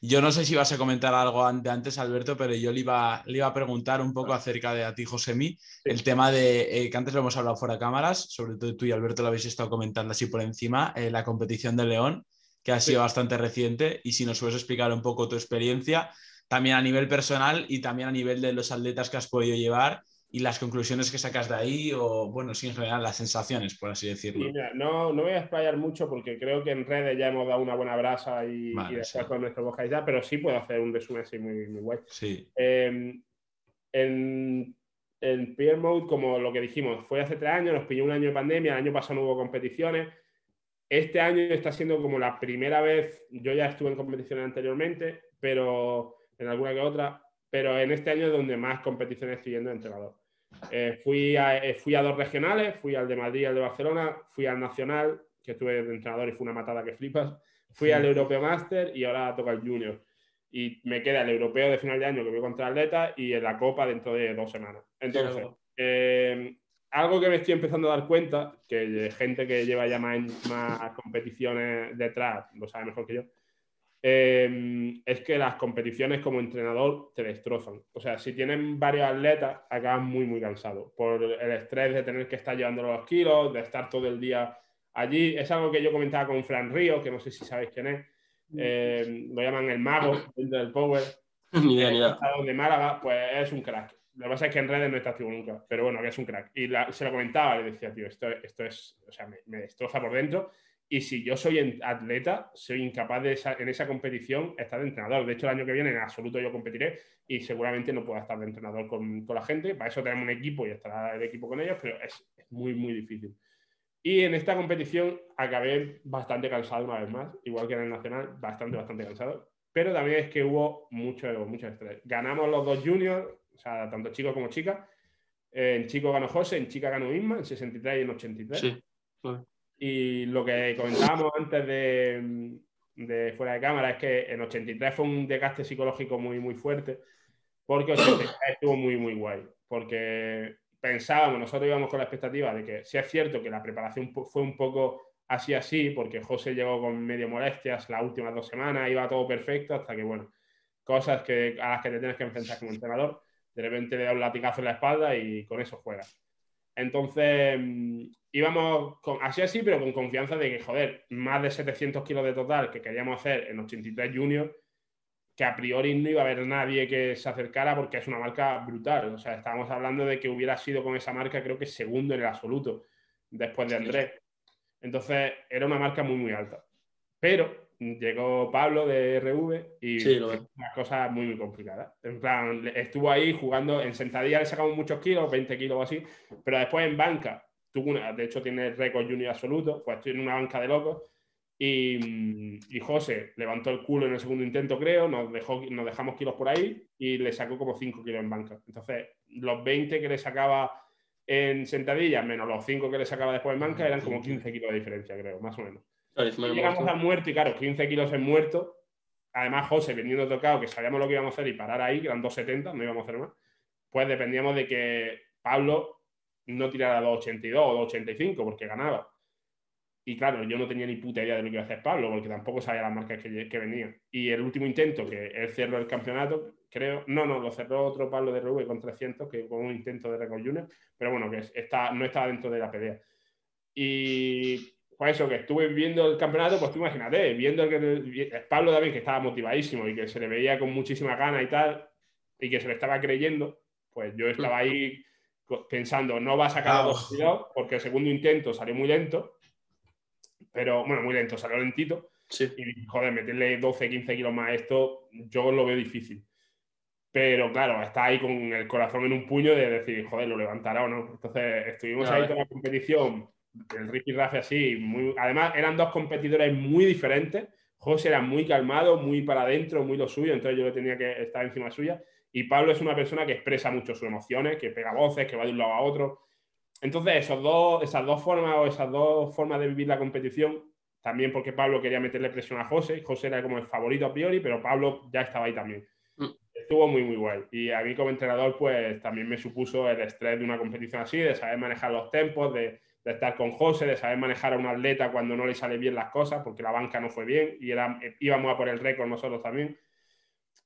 S1: Yo no sé si vas a comentar algo antes, Alberto, pero yo le iba, le iba a preguntar un poco acerca de a ti, Josemi, el tema de eh, que antes lo hemos hablado fuera de cámaras, sobre todo tú y Alberto lo habéis estado comentando así por encima, eh, la competición de León, que ha sido bastante reciente, y si nos puedes explicar un poco tu experiencia, también a nivel personal y también a nivel de los atletas que has podido llevar y las conclusiones que sacas de ahí o, bueno, sí, en general las sensaciones, por así decirlo.
S2: no, no voy a explayar mucho porque creo que en redes ya hemos dado una buena brasa y, después con nuestro podcast ya, pero sí puedo hacer un resumen así muy, muy guay.
S1: Sí.
S2: Em, en, en Peer Mode, como lo que dijimos, fue hace tres años, nos pilló un año de pandemia, el año pasado no hubo competiciones. Este año está siendo como la primera vez, yo ya estuve en competiciones anteriormente, pero en alguna que otra, pero en este año es donde más competiciones estoy yendo de entrenador. Eh, fui, a, eh, fui a dos regionales, fui al de Madrid y al de Barcelona, fui al Nacional, que estuve de entrenador y fue una matada que flipas, fui al Europeo Master y ahora toca el Junior. Y me queda el Europeo de final de año que voy contra Atleta y en la Copa dentro de dos semanas. Entonces, eh, algo que me estoy empezando a dar cuenta, que gente que lleva ya más, más competiciones detrás lo sabe mejor que yo, Em, es que las competiciones como entrenador te destrozan. O sea, si tienen varios atletas, acaban muy, muy cansados por el estrés de tener que estar llevando los kilos, de estar todo el día allí. Es algo que yo comentaba con Fran Río, que no sé si sabéis quién es. Em, lo llaman el mago dentro del Power. [LAUGHS]
S3: Ni idea, ni idea.
S2: de Málaga, pues es un crack. Lo que pasa es que en redes no está activo nunca, pero bueno, que es un crack. Y se lo comentaba, le decía, tío, esto, esto es, o sea, me, me destroza por dentro y si yo soy atleta, soy incapaz de en esa competición estar de entrenador. De hecho, el año que viene en absoluto yo competiré y seguramente no pueda estar de entrenador con, con la gente. Para eso tenemos un equipo y estará el equipo con ellos, pero es, muy, muy difícil. Y en esta competición acabé bastante cansado una vez más, igual que en el Nacional, bastante, bastante cansado. Pero también es que hubo mucho, mucho estrés. Ganamos los dos juniors, sea, tanto chicos como chicas. En chico ganó José, en chica ganó Isma, en 63 y en 83. Sí. Y lo que comentábamos antes de, fuera de cámara es que en 83 fue un desgaste psicológico muy, muy fuerte, porque 83 estuvo muy, muy guay. Porque pensábamos, nosotros íbamos con la expectativa de que si es cierto que la preparación fue un poco así así, porque José llegó con medio molestias las últimas dos semanas, iba todo perfecto, hasta que, bueno, cosas que, a las que te tienes que enfrentar como entrenador, de repente le da un latigazo en la espalda y con eso juegas. Entonces, mm, íbamos con, así así, pero con confianza de que, joder, más de 700 kilos de total que queríamos hacer en 83 Junior, que a priori no iba a haber nadie que se acercara porque es una marca brutal. O sea, estábamos hablando de que hubiera sido con esa marca, creo que segundo en el absoluto, después de Andrés. Entonces, era una marca muy, muy alta. Pero llegó Pablo de RV y sí, una cosa muy, muy complicada. En plan, estuvo ahí jugando, en sentadilla le sacamos muchos kilos, 20 kilos o así, pero después en banca, tuvo una, de hecho tiene récord junior absoluto, pues estoy en una banca de locos. Y, y, José levantó el culo en el segundo intento, creo, nos, dejó, nos dejamos kilos por ahí y le sacó como 5 kilos en banca. Entonces, los 20 que le sacaba en sentadilla, menos los 5 que le sacaba después en banca, eran como 15 kilos de diferencia, creo, más o menos llegamos al muerto y claro, 15 kilos en muerto. Además, José, veniendo tocado, que sabíamos lo que íbamos a hacer y parar ahí, que eran 2,70, no íbamos a hacer más, pues dependíamos de que Pablo no tirara 2,82 o 2,85 porque ganaba. Y claro, yo no tenía ni puta idea de lo que iba a hacer Pablo, porque tampoco sabía las marcas que, que venían. Y el último intento, que él cerró el campeonato, creo, no, no, lo cerró otro Pablo de Rubén con 300, que con un intento de récord junior, pero bueno, que está, no estaba dentro de la pelea. Y pues eso, que estuve viendo el campeonato, pues tú imagínate, viendo que Pablo también, que estaba motivadísimo y que se le veía con muchísima gana y tal, y que se le estaba creyendo, pues yo estaba ahí pensando, no va a sacar a porque el segundo intento salió muy lento, pero bueno, muy lento, salió lentito. Y joder, meterle 12, 15 kilos más a esto, yo lo veo difícil. Pero claro, está ahí con el corazón en un puño de decir, joder, lo levantará o no. Entonces, estuvimos ahí toda la competición, el Ricky Rafe así, muy... además eran dos competidores muy diferentes. José era muy calmado, muy para adentro, muy lo suyo, entonces yo le tenía que estar encima suya. Y Pablo es una persona que expresa mucho sus emociones, que pega voces, que va de un lado a otro. Entonces, esos dos, esas dos formas o esas dos formas de vivir la competición, también porque Pablo quería meterle presión a José, José era como el favorito a priori, pero Pablo ya estaba ahí también. Mm. Estuvo muy, muy guay. Y a mí como entrenador, pues también me supuso el estrés de una competición así, de saber manejar los tempos, de, de estar con José, de saber manejar a un atleta cuando no le sale bien las cosas, porque la banca no fue bien y era, íbamos a por el récord nosotros también.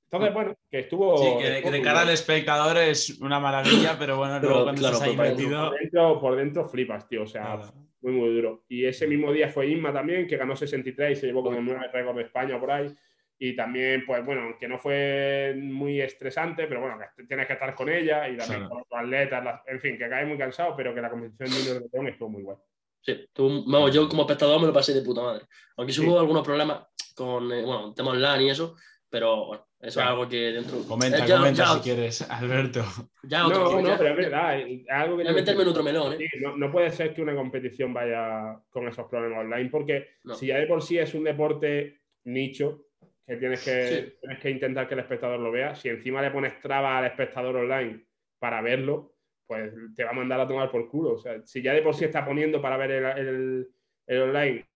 S2: Entonces, bueno, que estuvo.
S1: Sí, que, de cara al espectador es una maravilla, pero bueno, luego cuando estás ahí metido.
S2: Por dentro, por dentro flipas, tío, o sea, muy, muy duro. Y ese mismo día fue Inma también, que ganó 63 y se llevó como nueve récord de España por ahí. Y también, pues bueno, que no fue muy estresante, pero bueno, que tienes que estar con ella y también con los atletas, en fin, que cae muy cansado, pero que la competición de de León estuvo muy guay.
S3: Sí, tú, vamos, yo como espectador me lo pasé de puta madre. Aunque sí. hubo algunos problemas con, eh, bueno, tema online y eso, pero bueno, eso es algo que dentro.
S1: Comenta, eh, comenta si quieres, Alberto. [LAUGHS]
S2: Ya otro, no, no, pero es verdad. Es algo que
S3: meterme en otro melón. ¿eh?
S2: no, no, puede ser que una competición vaya con esos problemas online, porque si ya de por sí es un deporte nicho, que tienes que, tienes que intentar que el espectador lo vea, si encima le pones traba al espectador online para verlo, pues te va a mandar a tomar por culo. O sea, si ya de por sí está poniendo para ver el, el online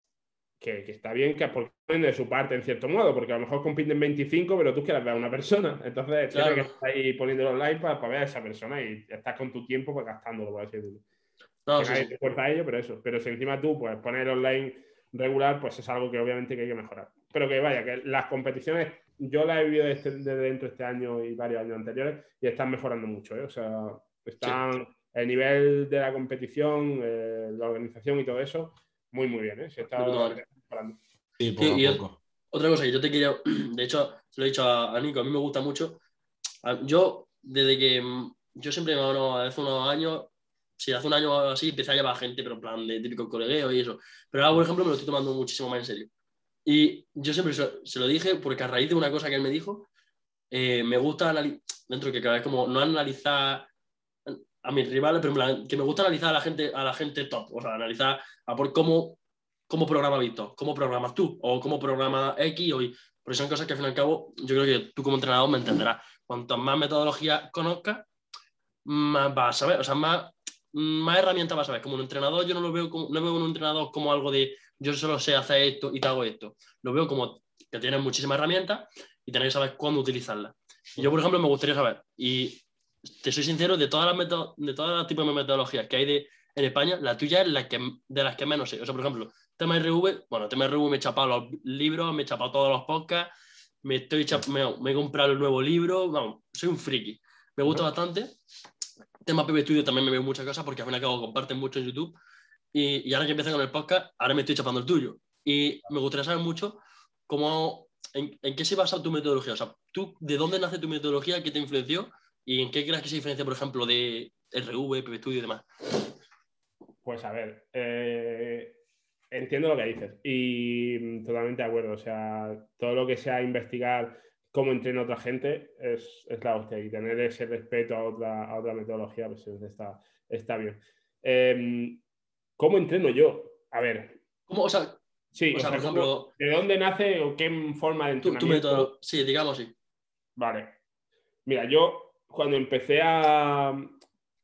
S2: que, está bien que porque de su parte en cierto modo, porque a lo mejor compiten 25, pero tú quieres ver a una persona. Entonces tienes que estar ahí poniéndolo online para, para, ver a esa persona y estás con tu tiempo pues, gastándolo, por así decirlo. No, sí, sí. a ello, pero eso. Pero si encima tú puedes poner online regular, pues es algo que obviamente que hay que mejorar. Pero que vaya, que las competiciones yo las he vivido desde, dentro de este año y varios años anteriores y están mejorando mucho. ¿eh? O sea, están el nivel de la competición, eh, la organización y todo eso muy, muy bien, ¿eh? Se está
S1: Sí, poco
S3: Otra cosa que yo te quería, [CLEARS THROAT] de hecho, se lo he dicho a, Nico, a mí me gusta mucho. Yo, desde que mm, yo siempre, bueno, hace unos años, si hace un año o así, empecé a llevar gente, pero en plan de típico colegueo y eso. Pero ahora, por ejemplo, me lo estoy tomando muchísimo más en serio. Y yo siempre se, lo dije porque a raíz de una cosa que él me dijo, eh, me gusta dentro que cada vez como no analizar a mis rivales, pero que me gusta analizar a la gente, a la gente top, o sea, analizar a por cómo, cómo programa Víctor, cómo programas tú, o cómo programa X, o porque son cosas que al fin y al cabo yo creo que tú como entrenador me entenderás. Cuanto más metodología conozcas, más vas a saber, o sea, más, más herramientas vas a saber. Como un entrenador, yo no lo veo como, no veo un entrenador como algo de yo solo sé hacer esto y te hago esto. Lo veo como que tienes muchísimas herramientas y tienes que saber cuándo utilizarlas. Y yo, por ejemplo, me gustaría saber, y te soy sincero, de todas las, de todas las tipos de metodologías que hay de, en España, la tuya es la que, de las que menos sé. O sea, por ejemplo, tema RV, bueno, tema RV me he chapado los libros, me he chapado todos los podcasts, me, estoy me, he comprado el nuevo libro, vamos, soy un friki. Me gusta bastante. Tema PB Studio también me veo muchas cosas porque al fin y al cabo comparten mucho en YouTube. Y, ahora que empecé con el podcast, ahora me estoy chapando el tuyo. Y me gustaría saber mucho cómo, en, qué se basa tu metodología. O sea, tú, ¿de dónde nace tu metodología? ¿Qué te influenció? ¿Y en qué crees que se diferencia, por ejemplo, de RV, PB Studio y demás?
S2: Pues a ver, eh, entiendo lo que dices y mm, totalmente de acuerdo. O sea, todo lo que sea investigar cómo entrena otra gente es, es la hostia y tener ese respeto a otra, otra metodología pues está, está bien. Em, ¿Cómo entreno yo? A ver.
S3: ¿Cómo, o sea,
S2: sí, o sea, por ejemplo, ¿de dónde nace o qué forma de entrenamiento? Tu, método,
S3: sí, digamos sí.
S2: Vale. Mira, yo cuando empecé a...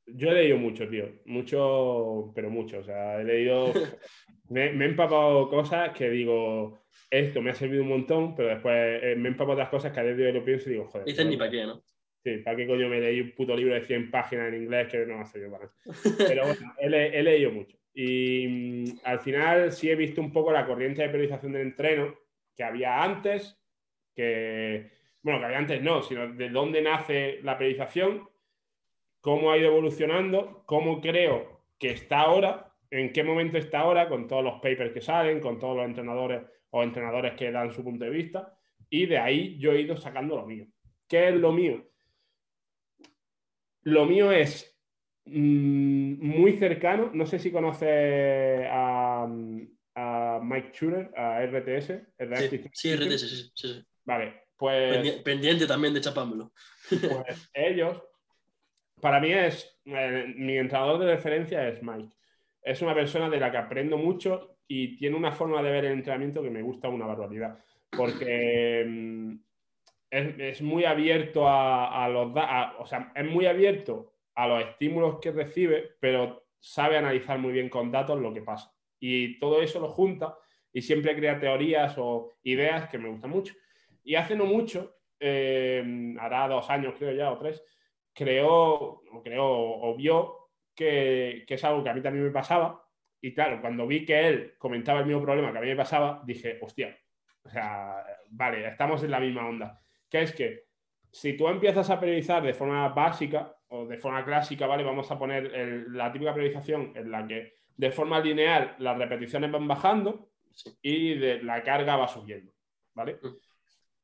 S2: Yo he leído mucho, tío. Mucho, pero mucho. O sea, he leído... [LAUGHS] me, he empapado cosas que digo, esto me ha servido un montón, pero después eh, me he empapado otras cosas que a día de hoy lo pienso y digo, joder.
S3: Dicen ni para qué, ¿no?
S2: Sí, ¿para qué coño me leí un puto libro de 100 páginas en inglés que no me ha servido para [LAUGHS] Pero bueno, he, leído mucho. Y mm, al final sí he visto un poco la corriente de periodización del entreno que había antes, que bueno, que antes no, sino de dónde nace la periodización, cómo ha ido evolucionando, cómo creo que está ahora, en qué momento está ahora, con todos los papers que salen, con todos los entrenadores o entrenadores que dan su punto de vista, y de ahí yo he ido sacando lo mío. ¿Qué es lo mío? Lo mío es muy cercano. No sé si conoce a, Mike Schurer, a RTS.
S3: sí, RTS, sí,
S2: Vale, pues.
S3: Pendiente también de chapámelo.
S2: Pues [LAUGHS] ellos, para mí es. Eh, mi entrenador de referencia es Mike. Es una persona de la que aprendo mucho y tiene una forma de ver el entrenamiento que me gusta una barbaridad. Porque mm, es, muy abierto a, los. o sea, es muy abierto a los estímulos que recibe, pero sabe analizar muy bien con datos lo que pasa. Y todo eso lo junta y siempre crea teorías o ideas que me gustan mucho. Y hace no mucho, eh, hará dos años creo ya o tres, creó, o creó o vio que, que, es algo que a mí también me pasaba. Y claro, cuando vi que él comentaba el mismo problema que a mí me pasaba, dije, hostia, o sea, vale, estamos en la misma onda. Que es que si tú empiezas a periodizar de forma básica, o de forma clásica, ¿vale? Vamos a poner la típica priorización en la que de forma lineal las repeticiones van bajando y de, la carga va subiendo, ¿vale? Mm.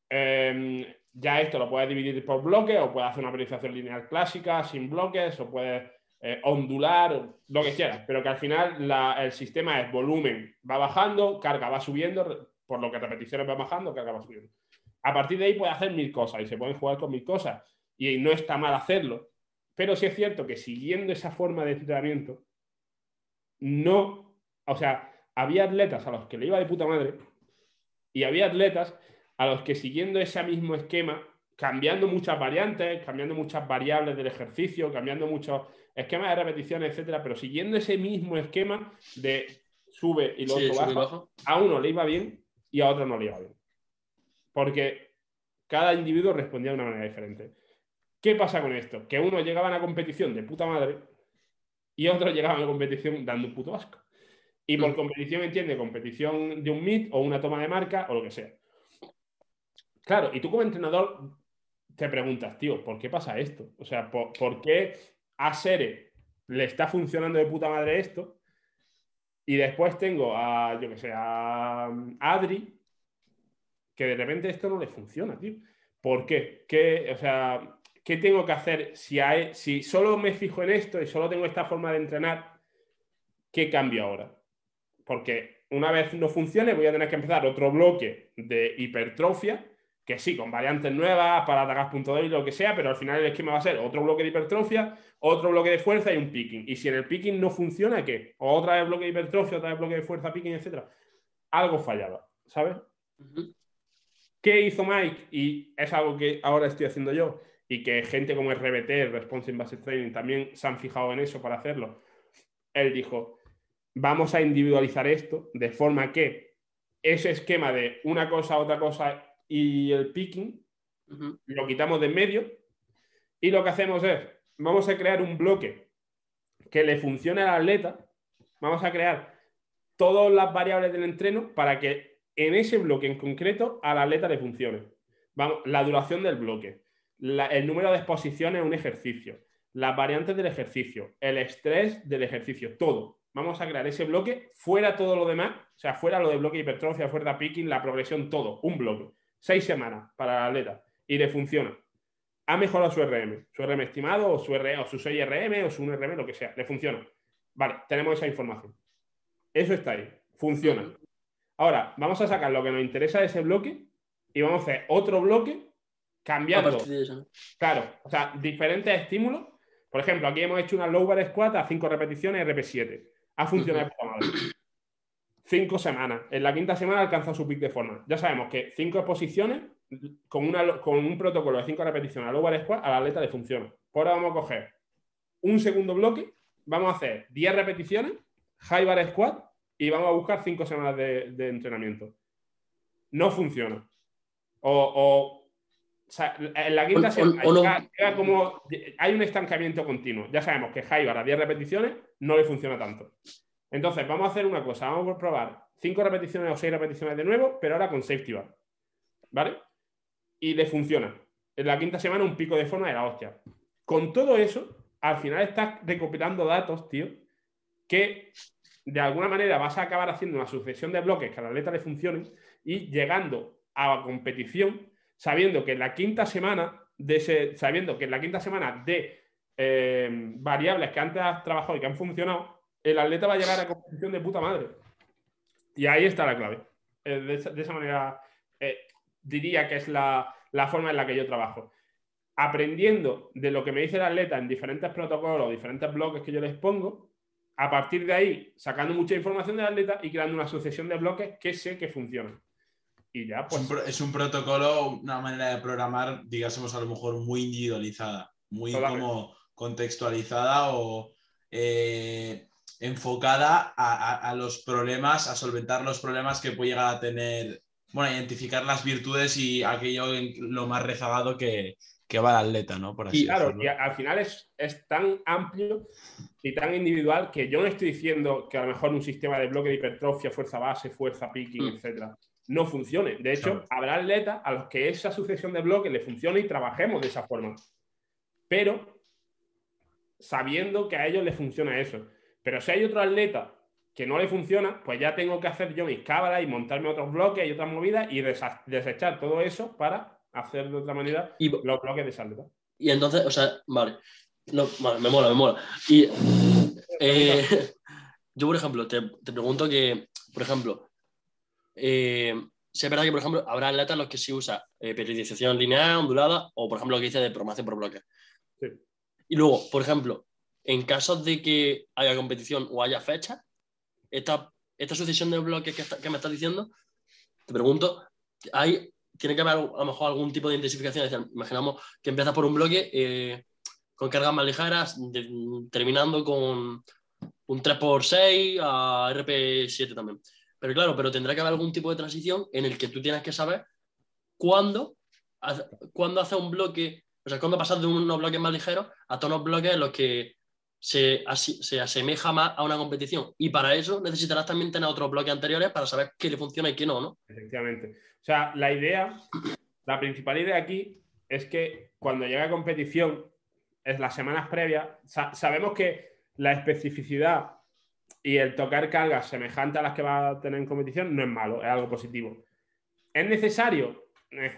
S2: Em, ya esto lo puedes dividir por bloques o puedes hacer una priorización lineal clásica sin bloques o puedes eh, ondular, lo que quieras, pero que al final el sistema es volumen va bajando, carga va subiendo, por lo que repeticiones van bajando, carga va subiendo. A partir de ahí puedes hacer mil cosas y se pueden jugar con mil cosas y no está mal hacerlo, pero sí es cierto que siguiendo esa forma de entrenamiento, no, o sea, había atletas a los que le iba de puta madre y había atletas a los que siguiendo ese mismo esquema, cambiando muchas variantes, cambiando muchas variables del ejercicio, cambiando muchos esquemas de repeticiones, etcétera, pero siguiendo ese mismo esquema de sube y luego baja, a uno le iba bien y a otro no le iba bien. Porque cada individuo respondía de una manera diferente. ¿Qué pasa con esto? Que uno llegaba a la competición de puta madre y otro llegaba a la competición dando un puto asco. Y por mm. competición entiende competición de un meet o una toma de marca o lo que sea. Claro, y tú como entrenador te preguntas, tío, ¿por qué pasa esto? O sea, ¿por, qué a Sere le está funcionando de puta madre esto? Y después tengo a, yo que sé, a Adri, que de repente esto no le funciona, tío. ¿Por qué? ¿Qué o sea, ¿qué tengo que hacer? Si, hay, si solo me fijo en esto y solo tengo esta forma de entrenar, ¿qué cambio ahora? Porque una vez no funcione, voy a tener que empezar otro bloque de hipertrofia, que sí, con variantes nuevas para atacar punto débil, lo que sea, pero al final el esquema va a ser otro bloque de hipertrofia, otro bloque de fuerza y un picking. Y si en el picking no funciona, ¿qué? O otra vez bloque de hipertrofia, otra vez bloque de fuerza, picking, etc. Algo fallaba, ¿sabes? ¿Qué hizo Mike? Y es algo que ahora estoy haciendo yo y que gente como RBT, Responsive Based Training, también se han fijado en eso para hacerlo. Él dijo, vamos a individualizar esto de forma que ese esquema de una cosa, otra cosa y el picking lo quitamos de en medio y lo que hacemos es, vamos a crear un bloque que le funcione al atleta, vamos a crear todas las variables del entreno para que en ese bloque en concreto al atleta le funcione. Vamos, la duración del bloque, el número de exposiciones a un ejercicio, las variantes del ejercicio, el estrés del ejercicio, todo. Vamos a crear ese bloque fuera todo lo demás, o sea, fuera lo de bloque hipertrofia, fuerza picking, la progresión, todo, un bloque. Seis semanas para la atleta y le funciona. Ha mejorado su RM, su RM estimado o su, R, o su 6 RM o su 1 RM, lo que sea, le funciona. Vale, tenemos esa información. Eso está ahí, funciona. Ahora, vamos a sacar lo que nos interesa de ese bloque y vamos a hacer otro bloque cambiando. Claro, o sea, diferentes estímulos. Por ejemplo, aquí hemos hecho una low bar squat a 5 repeticiones RP7. Ha funcionado Cinco semanas. En la quinta semana alcanza su pick de forma. Ya sabemos que cinco exposiciones con, una, con un protocolo de 5 repeticiones a low bar squat a la atleta le funciona. Por ahora vamos a coger un segundo bloque, vamos a hacer 10 repeticiones, high bar squat y vamos a buscar 5 semanas de, entrenamiento. No funciona. o o sea, en la quinta semana como, hay un estancamiento continuo. Ya sabemos que Jaibar a 10 repeticiones no le funciona tanto. Entonces, vamos a hacer una cosa. Vamos a probar 5 repeticiones o 6 repeticiones de nuevo, pero ahora con safety bar. ¿Vale? Y le funciona. En la quinta semana un pico de forma de la hostia. Con todo eso, al final estás recopilando datos, tío, que de alguna manera vas a acabar haciendo una sucesión de bloques que al atleta le funcionen y llegando a la competición sabiendo que en la quinta semana de ese, sabiendo que en la quinta semana de eh, variables que antes has trabajado y que han funcionado, el atleta va a llegar a competición de puta madre. Y ahí está la clave. Eh, de, esa, manera eh, diría que es la, la forma en la que yo trabajo aprendiendo de lo que me dice el atleta en diferentes protocolos, diferentes bloques que yo les pongo, a partir de ahí sacando mucha información del atleta y creando una sucesión de bloques que sé que funcionan. Y ya, pues.
S1: Es un, protocolo, una manera de programar, digásemos a lo mejor muy individualizada, muy como contextualizada o eh, enfocada a, los problemas, a solventar los problemas que puede llegar a tener, bueno, identificar las virtudes y aquello en lo más rezagado que, que va al atleta, ¿no?
S2: Por así y claro, y al final es, es, tan amplio y tan individual que yo no estoy diciendo que a lo mejor un sistema de bloque de hipertrofia, fuerza base, fuerza picking, mm. etcétera, no funcione. De hecho, habrá atletas a los que esa sucesión de bloques le funcione y trabajemos de esa forma. Pero sabiendo que a ellos les funciona eso. Pero si hay otro atleta que no le funciona, pues ya tengo que hacer yo mis cábalas y montarme otros bloques y otras movidas y desechar todo eso para hacer de otra manera y, los bloques de salud.
S3: Y entonces, o sea, vale. me mola, me mola. Y [LAUGHS] eh, [LAUGHS] yo, por ejemplo, te, pregunto que, por ejemplo, eh, es verdad que, por ejemplo, habrá atletas los que sí usa eh, periodización lineal, ondulada, o por ejemplo lo que dice de programación por bloques. Sí. Y luego, por ejemplo, en casos de que haya competición o haya fecha, esta, esta sucesión de bloques que, que me estás diciendo, te pregunto, ¿hay tiene que haber a lo mejor algún tipo de intensificación. imaginamos que empieza por un bloque eh, con cargas más ligeras, terminando con un 3x6 a RP7 también. Pero claro, pero tendrá que haber algún tipo de transición en el que tú tienes que saber cuándo, cuándo hace un bloque, o sea, cuándo pasar de unos bloques más ligeros a todos los bloques en los que se, se, asemeja más a una competición. Y para eso necesitarás también tener otros bloques anteriores para saber qué le funciona y qué no, ¿no?
S2: Efectivamente. O sea, la idea, la principal idea aquí es que cuando llega a competición, es las semanas previas, sabemos que la especificidad y el tocar cargas semejantes a las que va a tener en competición no es malo, es algo positivo. ¿Es necesario?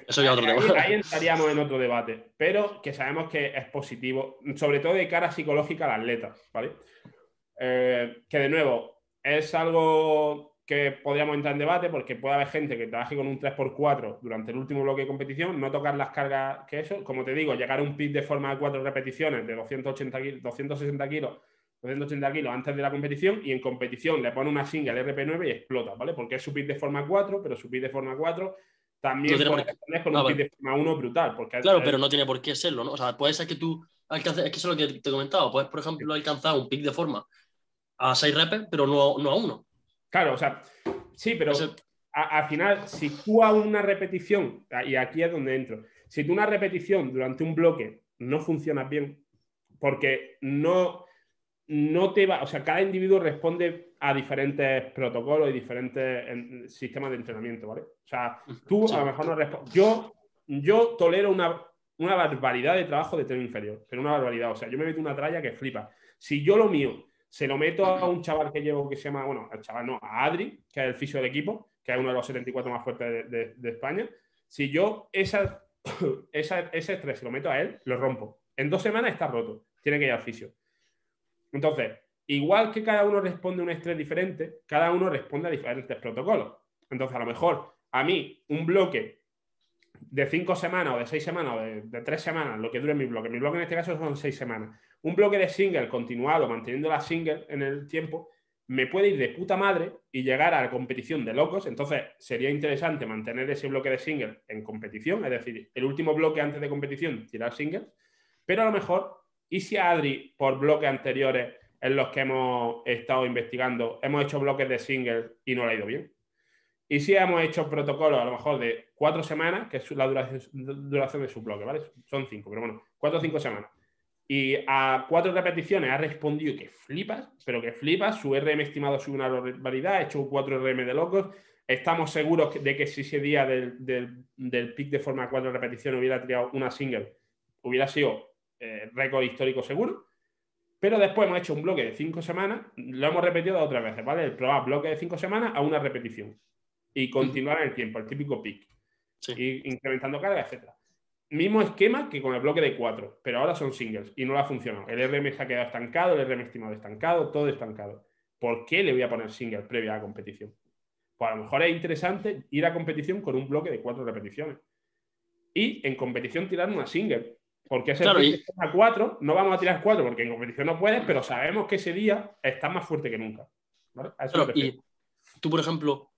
S3: Eso ya otro
S2: ahí, ahí, entraríamos en otro debate, pero que sabemos que es positivo, sobre todo de cara psicológica al atleta, ¿vale? Eh, que de nuevo, es algo que podríamos entrar en debate porque puede haber gente que trabaje con un 3x4 durante el último bloque de competición, no tocar las cargas que eso, como te digo, llegar a un pic de forma de cuatro repeticiones de 280 260 kilos, 280 kilos antes de la competición y en competición le pone una single RP9 y explota, ¿vale? Porque es su pic de forma 4, pero su pic de forma 4 también ser con un pic de forma 1 brutal. Porque
S3: claro, pero no tiene por qué serlo, ¿no? O sea, puede ser que tú alcances, es que eso es lo que te he comentado, puedes, por ejemplo, alcanzar un pic de forma a 6 repes, pero no, no a 1.
S2: Claro, o sea, sí, pero al final, si tú a una repetición, y aquí es donde entro, si tú una repetición durante un bloque no funciona bien, porque no, no te va, o sea, cada individuo responde a diferentes protocolos y diferentes sistemas de entrenamiento, ¿vale? O sea, tú a lo mejor no respondes. Yo, yo tolero una, una barbaridad de trabajo de tren inferior, pero una barbaridad. O sea, yo me meto una tralla que flipa. Si yo lo mío se lo meto a un chaval que llevo que se llama, bueno, al chaval no, a Adri, que es el fisio del equipo, que es uno de los 74 más fuertes de, España. Si yo [COUGHS] esa, ese estrés se lo meto a él, lo rompo. En dos semanas está roto, tiene que ir al fisio. Entonces, igual que cada uno responde a un estrés diferente, cada uno responde a diferentes protocolos. Entonces, a lo mejor a mí un bloque de cinco semanas o de seis semanas o de, tres semanas, lo que dure mi bloque, mi bloque en este caso son seis semanas, un bloque de single continuado, manteniendo la single en el tiempo, me puede ir de puta madre y llegar a la competición de locos. Entonces, sería interesante mantener ese bloque de single en competición, es decir, el último bloque antes de competición, tirar singles. Pero a lo mejor, ¿y si Adri, por bloques anteriores en los que hemos estado investigando, hemos hecho bloques de single y no le ha ido bien? ¿Y si hemos hecho protocolos a lo mejor de cuatro semanas, que es la duración, de su bloque, ¿vale? Son cinco, pero bueno, cuatro o cinco semanas y a cuatro repeticiones ha respondido que flipas, pero que flipas. Su RM estimado sube una barbaridad, ha hecho cuatro RM de locos. Estamos seguros de que si ese día del, del, pick de forma cuatro repeticiones hubiera tirado una single, hubiera sido eh, récord histórico seguro. Pero después hemos hecho un bloque de cinco semanas, lo hemos repetido otras veces, ¿vale? El probar bloque de cinco semanas a una repetición y continuar en el tiempo, el típico pick. Y incrementando carga, etcétera. Mismo esquema que con el bloque de cuatro, pero ahora son singles y no ha funcionado. El RM se ha quedado estancado, el RM estimado estancado, todo estancado. ¿Por qué le voy a poner single previa a la competición? Pues a lo mejor es interesante ir a competición con un bloque de cuatro repeticiones. Y en competición tirar una single. Porque ese claro, y... a cuatro, no vamos a tirar cuatro porque en competición no puedes, pero sabemos que ese día está más fuerte que nunca.
S3: y tú, por ejemplo,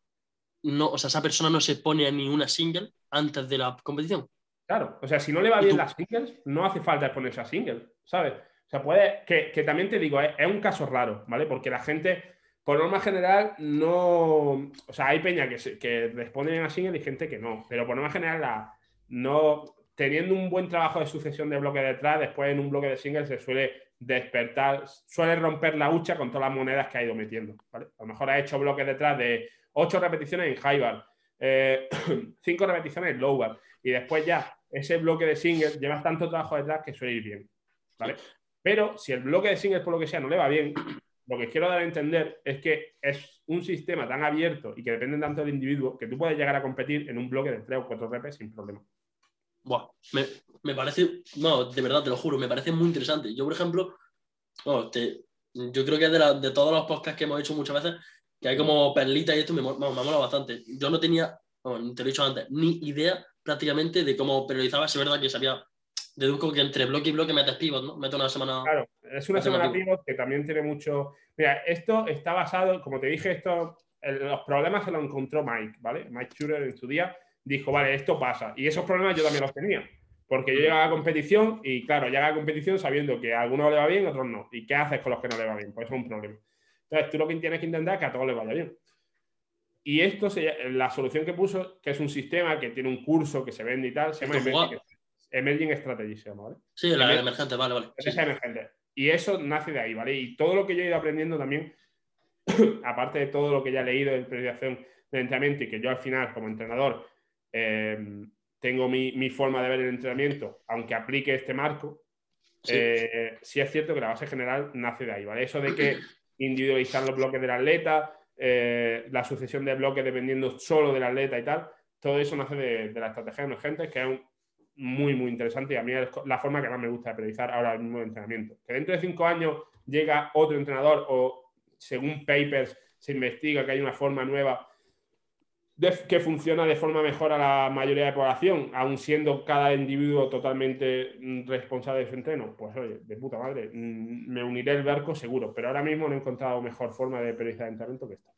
S3: no, o sea, esa persona no se pone a ni una single antes de la competición.
S2: Claro, o sea, si no le va bien las singles, no hace falta ponerse a single, ¿sabes? O sea, puede, que, también te digo, es, un caso raro, ¿vale? Porque la gente, por norma general, no, o sea, hay peña que, que responden a single y gente que no, pero por norma general, la, no, teniendo un buen trabajo de sucesión de bloque detrás, después en un bloque de singles se suele despertar, suele romper la hucha con todas las monedas que ha ido metiendo. A lo mejor ha hecho bloques detrás de 8 repeticiones en high bar, 5 eh, [CLEARS THROAT] repeticiones en low bar, y después ya ese bloque de singles lleva tanto trabajo detrás que suele ir bien. ¿vale? Pero si el bloque de singles, por lo que sea, no le va bien, [CLEARS THROAT] lo que quiero dar a entender es que es un sistema tan abierto y que depende tanto del individuo que tú puedes llegar a competir en un bloque de 3 o 4 reps sin problema.
S3: Buah, me, parece, no, de verdad, te lo juro, me parece muy interesante. Yo, por ejemplo, yo creo que de, de todos los podcasts que hemos hecho muchas veces, que hay como perlitas y esto me, me, me mola bastante. Yo no tenía, te lo he dicho antes, ni idea prácticamente de cómo periodizaba. Es verdad que sabía, deduzco que entre bloque y bloque metes pivot, ¿no? Meto una semana.
S2: Claro, es una semana pivot que también tiene mucho. Mira, esto está basado, como te dije, esto, los problemas se los encontró Mike, ¿vale? Mike Schurer en su día dijo, vale, esto pasa. Y esos problemas yo también los tenía. Porque yo llegaba a competición y, claro, llegaba a competición sabiendo que a algunos le va bien, a otros no. ¿Y qué haces con los que no le va bien? Pues eso es un problema. Entonces, tú lo que tienes que intentar es que a todos les vaya bien. Y esto, la solución que puso, que es un sistema que tiene un curso que se vende y tal, se llama Emerging, Strategy, se llama, ¿vale?
S3: Sí, la emergente, vale, vale.
S2: Es emergente. Y eso nace de ahí, ¿vale? Y todo lo que yo he ido aprendiendo también, [CLEARS THROAT] aparte de todo lo que ya he leído de periodización de entrenamiento y que yo al final, como entrenador, eh, tengo mi, forma de ver el entrenamiento, aunque aplique este marco, sí. Eh, sí es cierto que la base general nace de ahí, ¿vale? Eso de que individualizar los bloques del atleta, eh, la sucesión de bloques dependiendo solo del atleta y tal, todo eso nace de, la estrategia emergente, que es muy, muy interesante y a mí es la forma que más me gusta de periodizar ahora mismo de entrenamiento. Que dentro de cinco años llega otro entrenador o según papers se investiga que hay una forma nueva que funciona de forma mejor a la mayoría de la población, aun siendo cada individuo totalmente mm, responsable de su entreno, pues oye, de puta madre, mm, me uniré el barco seguro, pero ahora mismo no he encontrado mejor forma de periodizar entrenamiento que esta.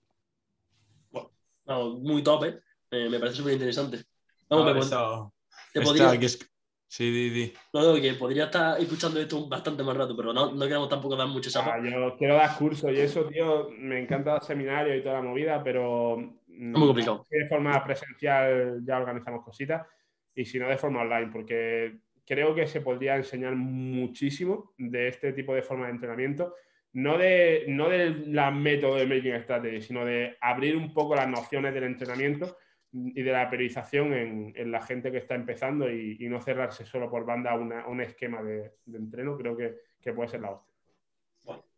S3: Bueno, muy top, ¿eh? me parece súper interesante. Vamos,
S1: no, me podría... Sí, di, di.
S3: No, que podría estar escuchando esto bastante más rato, pero no, no queremos tampoco dar mucho
S2: ah, Yo quiero dar cursos y eso, tío, me encanta dar seminarios y toda la movida, pero
S3: muy complicado.
S2: de forma presencial ya organizamos cositas y si no de forma online, porque creo que se podría enseñar muchísimo de este tipo de forma de entrenamiento, no de, no de la método de Making Strategy, sino de abrir un poco las nociones del entrenamiento y de la periodización en, la gente que está empezando y, no cerrarse solo por banda a un esquema de, entreno, creo que, que puede ser la hostia.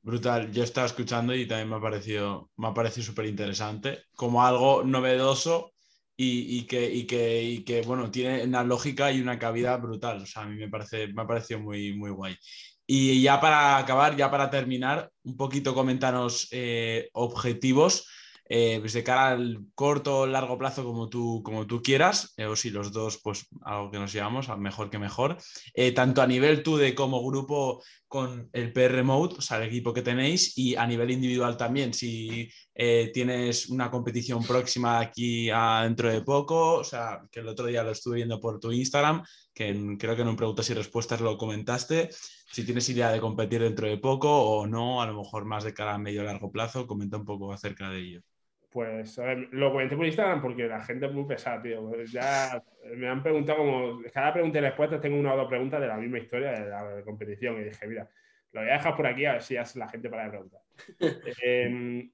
S1: Brutal, yo estaba escuchando y también me ha parecido, me ha parecido súper interesante, como algo novedoso y, que, que, que, bueno, tiene una lógica y una cabida brutal. O sea, a mí me, parece, me ha parecido muy, muy guay. Y ya para acabar, ya para terminar, un poquito comentaros eh, objetivos eh, pues de cara al corto o largo plazo como tú, como tú quieras, eh, o si los dos, pues algo que nos llevamos, mejor que mejor, eh, tanto a nivel tú de como grupo con el PR Mode, o sea, el equipo que tenéis, y a nivel individual también, si tienes una competición próxima aquí dentro de poco, o sea, que el otro día lo estuve viendo por tu Instagram, que creo que en un preguntas y respuestas lo comentaste, si tienes idea de competir dentro de poco o no, a lo mejor más de cara a medio largo plazo, comenta un poco acerca de ello.
S2: Pues lo comenté por Instagram porque la gente es muy pesada, tío. Ya me han preguntado como, cada pregunta y respuesta tengo una o dos preguntas de la misma historia de la competición y dije, mira, lo voy a dejar por aquí a ver si hace la gente para de preguntar. [LAUGHS] Em,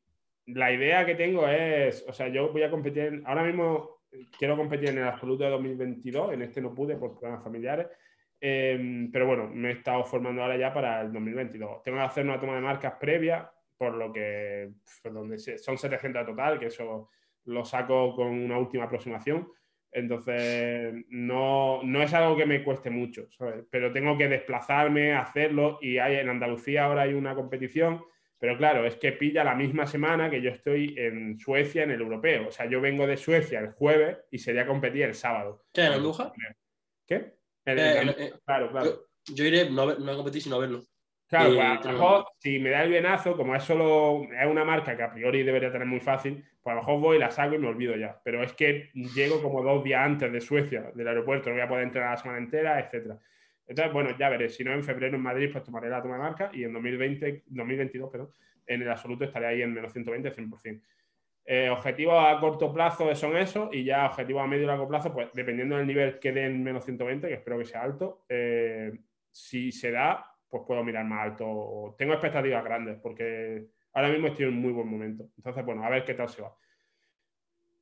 S2: la idea que tengo es, o sea, yo voy a competir, ahora mismo quiero competir en el absoluto de 2022, en este no pude por problemas familiares. Em, pero bueno, me he estado formando ahora ya para el 2022. Tengo que hacer una toma de marcas previa, por lo que donde son 700 total, que eso lo saco con una última aproximación. Entonces, no, no es algo que me cueste mucho, pero tengo que desplazarme, hacerlo. Y hay, en Andalucía ahora hay una competición, pero claro, es que pilla la misma semana que yo estoy en Suecia en el europeo. O sea, yo vengo de Suecia el jueves y sería competir el sábado.
S3: ¿Qué, en Andújar?
S2: ¿Qué?
S3: Eh, eh, claro, claro. Yo, iré no a, no a competir sino a verlo.
S2: Claro, pues a lo mejor si me da el bienazo, como es solo es una marca que a priori debería tener muy fácil, pues a lo mejor voy, la saco y me olvido ya. Pero es que llego como dos días antes de Suecia, del aeropuerto, no voy a poder entrenar la semana entera, etcétera. Entonces, bueno, ya veré. Si no, en febrero en Madrid, pues tomaré la toma de marca y en 2020, 2022, perdón, en el absoluto estaré ahí en menos 120, 100%. Eh, objetivos a corto plazo son esos y ya objetivos a medio y largo plazo, pues dependiendo del nivel que den menos 120, que espero que sea alto, eh, si se da, pues puedo mirar más alto. Tengo expectativas grandes porque ahora mismo estoy en un muy buen momento. Entonces, bueno, a ver qué tal se va.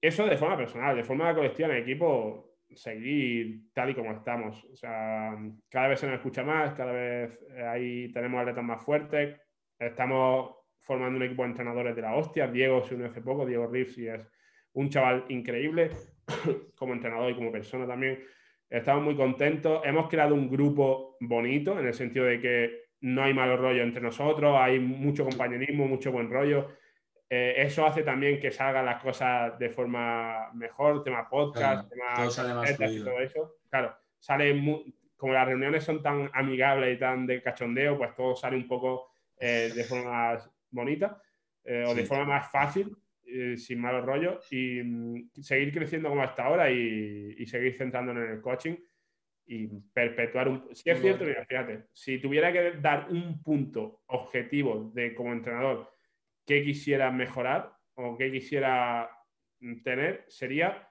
S2: Eso de forma personal, de forma colectiva en el equipo, seguir tal y como estamos. O sea, cada vez se nos escucha más, cada vez eh, ahí tenemos atletas más fuertes, estamos formando un equipo de entrenadores de la hostia. Diego se unió hace poco, Diego Riffs, y es un chaval increíble [COUGHS] como entrenador y como persona también. Estamos muy contentos. Hemos creado un grupo bonito en el sentido de que no hay malo rollo entre nosotros, hay mucho compañerismo, mucho buen rollo. Eh, eso hace también que salgan las cosas de forma mejor, tema podcast, tema
S1: todo
S2: todo eso. Claro, sale como las reuniones son tan amigables y tan de cachondeo, pues todo sale un poco eh, [LAUGHS] de forma bonita eh, o de forma más fácil, eh, sin malos rollos, y mm, seguir creciendo como hasta ahora y, seguir centrándonos en el coaching y perpetuar un... Si es cierto, mira, fíjate, si tuviera que dar un punto objetivo de como entrenador que quisiera mejorar o que quisiera tener, sería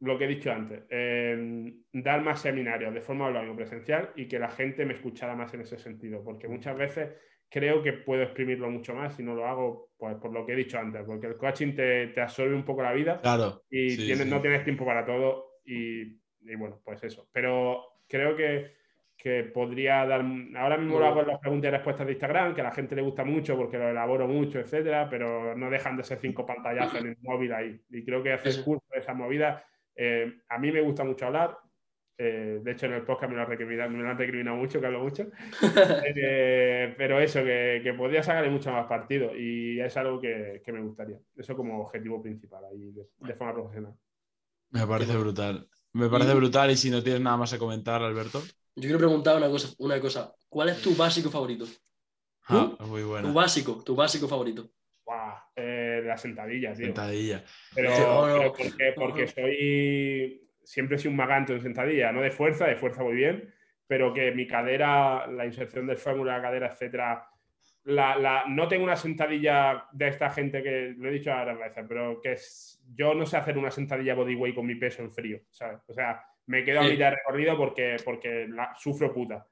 S2: lo que he dicho antes, em, dar más seminarios de forma online o presencial y que la gente me escuchara más en ese sentido, porque muchas veces creo que puedo exprimirlo mucho más si no lo hago, pues por lo que he dicho antes, porque el coaching te, te absorbe un poco la vida y tienes, no tienes tiempo para todo y, bueno, pues eso. Pero creo que, que podría dar, ahora mismo lo hago en las preguntas y respuestas de Instagram, que a la gente le gusta mucho porque lo elaboro mucho, etcétera, pero no dejan de ser cinco pantallazos en el móvil ahí. Y creo que hacer curso de esa movida, eh, a mí me gusta mucho hablar, eh, de hecho, en el podcast me lo, han recriminado, mucho, que hablo mucho. [LAUGHS] Eh, pero eso, que, podría sacarle mucho más partido y es algo que, me gustaría. Eso como objetivo principal ahí, de, forma profesional.
S1: Me parece brutal. Me parece brutal y si no tienes nada más a comentar, Alberto.
S3: Yo quiero preguntar una cosa. Una cosa. ¿Cuál es tu básico favorito?
S1: Ah, muy bueno.
S3: Tu básico, tu básico favorito.
S2: Eh, la sentadilla, tío.
S1: Sentadilla.
S2: Pero, porque soy siempre he sido un magante en sentadilla, no de fuerza, de fuerza muy bien, pero que mi cadera, la inserción del fémur, la cadera, etcétera, la, no tengo una sentadilla de esta gente que lo he dicho varias veces, pero que es, yo no sé hacer una sentadilla bodyweight con mi peso en frío, ¿sabes? O sea, me quedo a mitad de recorrido porque, porque la, sufro puta.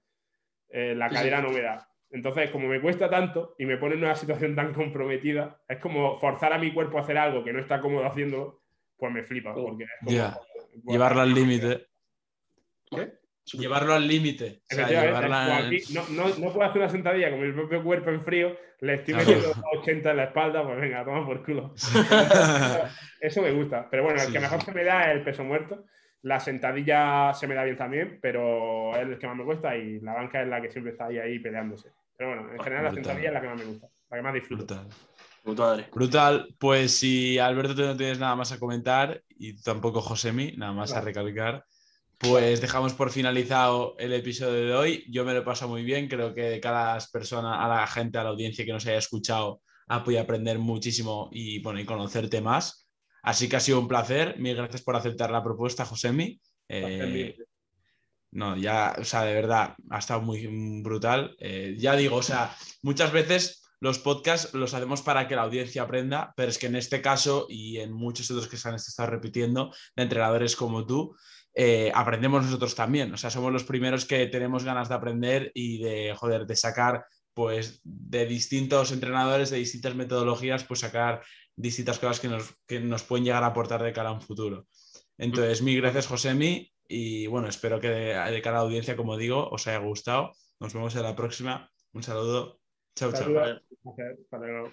S2: Eh, la cadera no me da. Entonces, como me cuesta tanto y me pone en una situación tan comprometida, es como forzar a mi cuerpo a hacer algo que no está cómodo haciéndolo, pues me flipa. Oh. Porque es como,
S1: Llevarlo al límite. Llevarlo al límite.
S2: no, no, puedo hacer una sentadilla con mi propio cuerpo en frío, le estoy metiendo 80 en la espalda, pues venga, toma por culo. [LAUGHS] [LAUGHS] Eso me gusta. Pero bueno, el que mejor se me da es el peso muerto. La sentadilla se me da bien también, pero es el que más me cuesta y la banca es la que siempre está ahí, ahí peleándose. Pero bueno, en general la sentadilla es la que más me gusta, la que más disfruto.
S1: Brutal. Brutal. Pues si Alberto tú no tienes nada más a comentar y tampoco Josemi, nada más a recalcar, pues dejamos por finalizado el episodio de hoy. Yo me lo paso muy bien, creo que cada persona, a la gente, a la audiencia que nos haya escuchado, ha podido aprender muchísimo y, bueno, y conocerte más. Así que ha sido un placer. Mil gracias por aceptar la propuesta, Josemi. Eh, no, ya, o sea, de verdad, ha estado muy brutal. Eh, ya digo, o sea, muchas veces los podcasts los hacemos para que la audiencia aprenda, pero es que en este caso y en muchos otros que se han estado repitiendo, de entrenadores como tú, eh, aprendemos nosotros también. O sea, somos los primeros que tenemos ganas de aprender y de, joder, de sacar, pues, de distintos entrenadores, de distintas metodologías, pues sacar distintas cosas que nos, que nos pueden llegar a aportar de cara a un futuro. Entonces, mil gracias, Josemi. Y bueno, espero que de, de cara a la audiencia, como digo, os haya gustado. Nos vemos en la próxima. Un saludo. Chao, chao.
S2: Luego.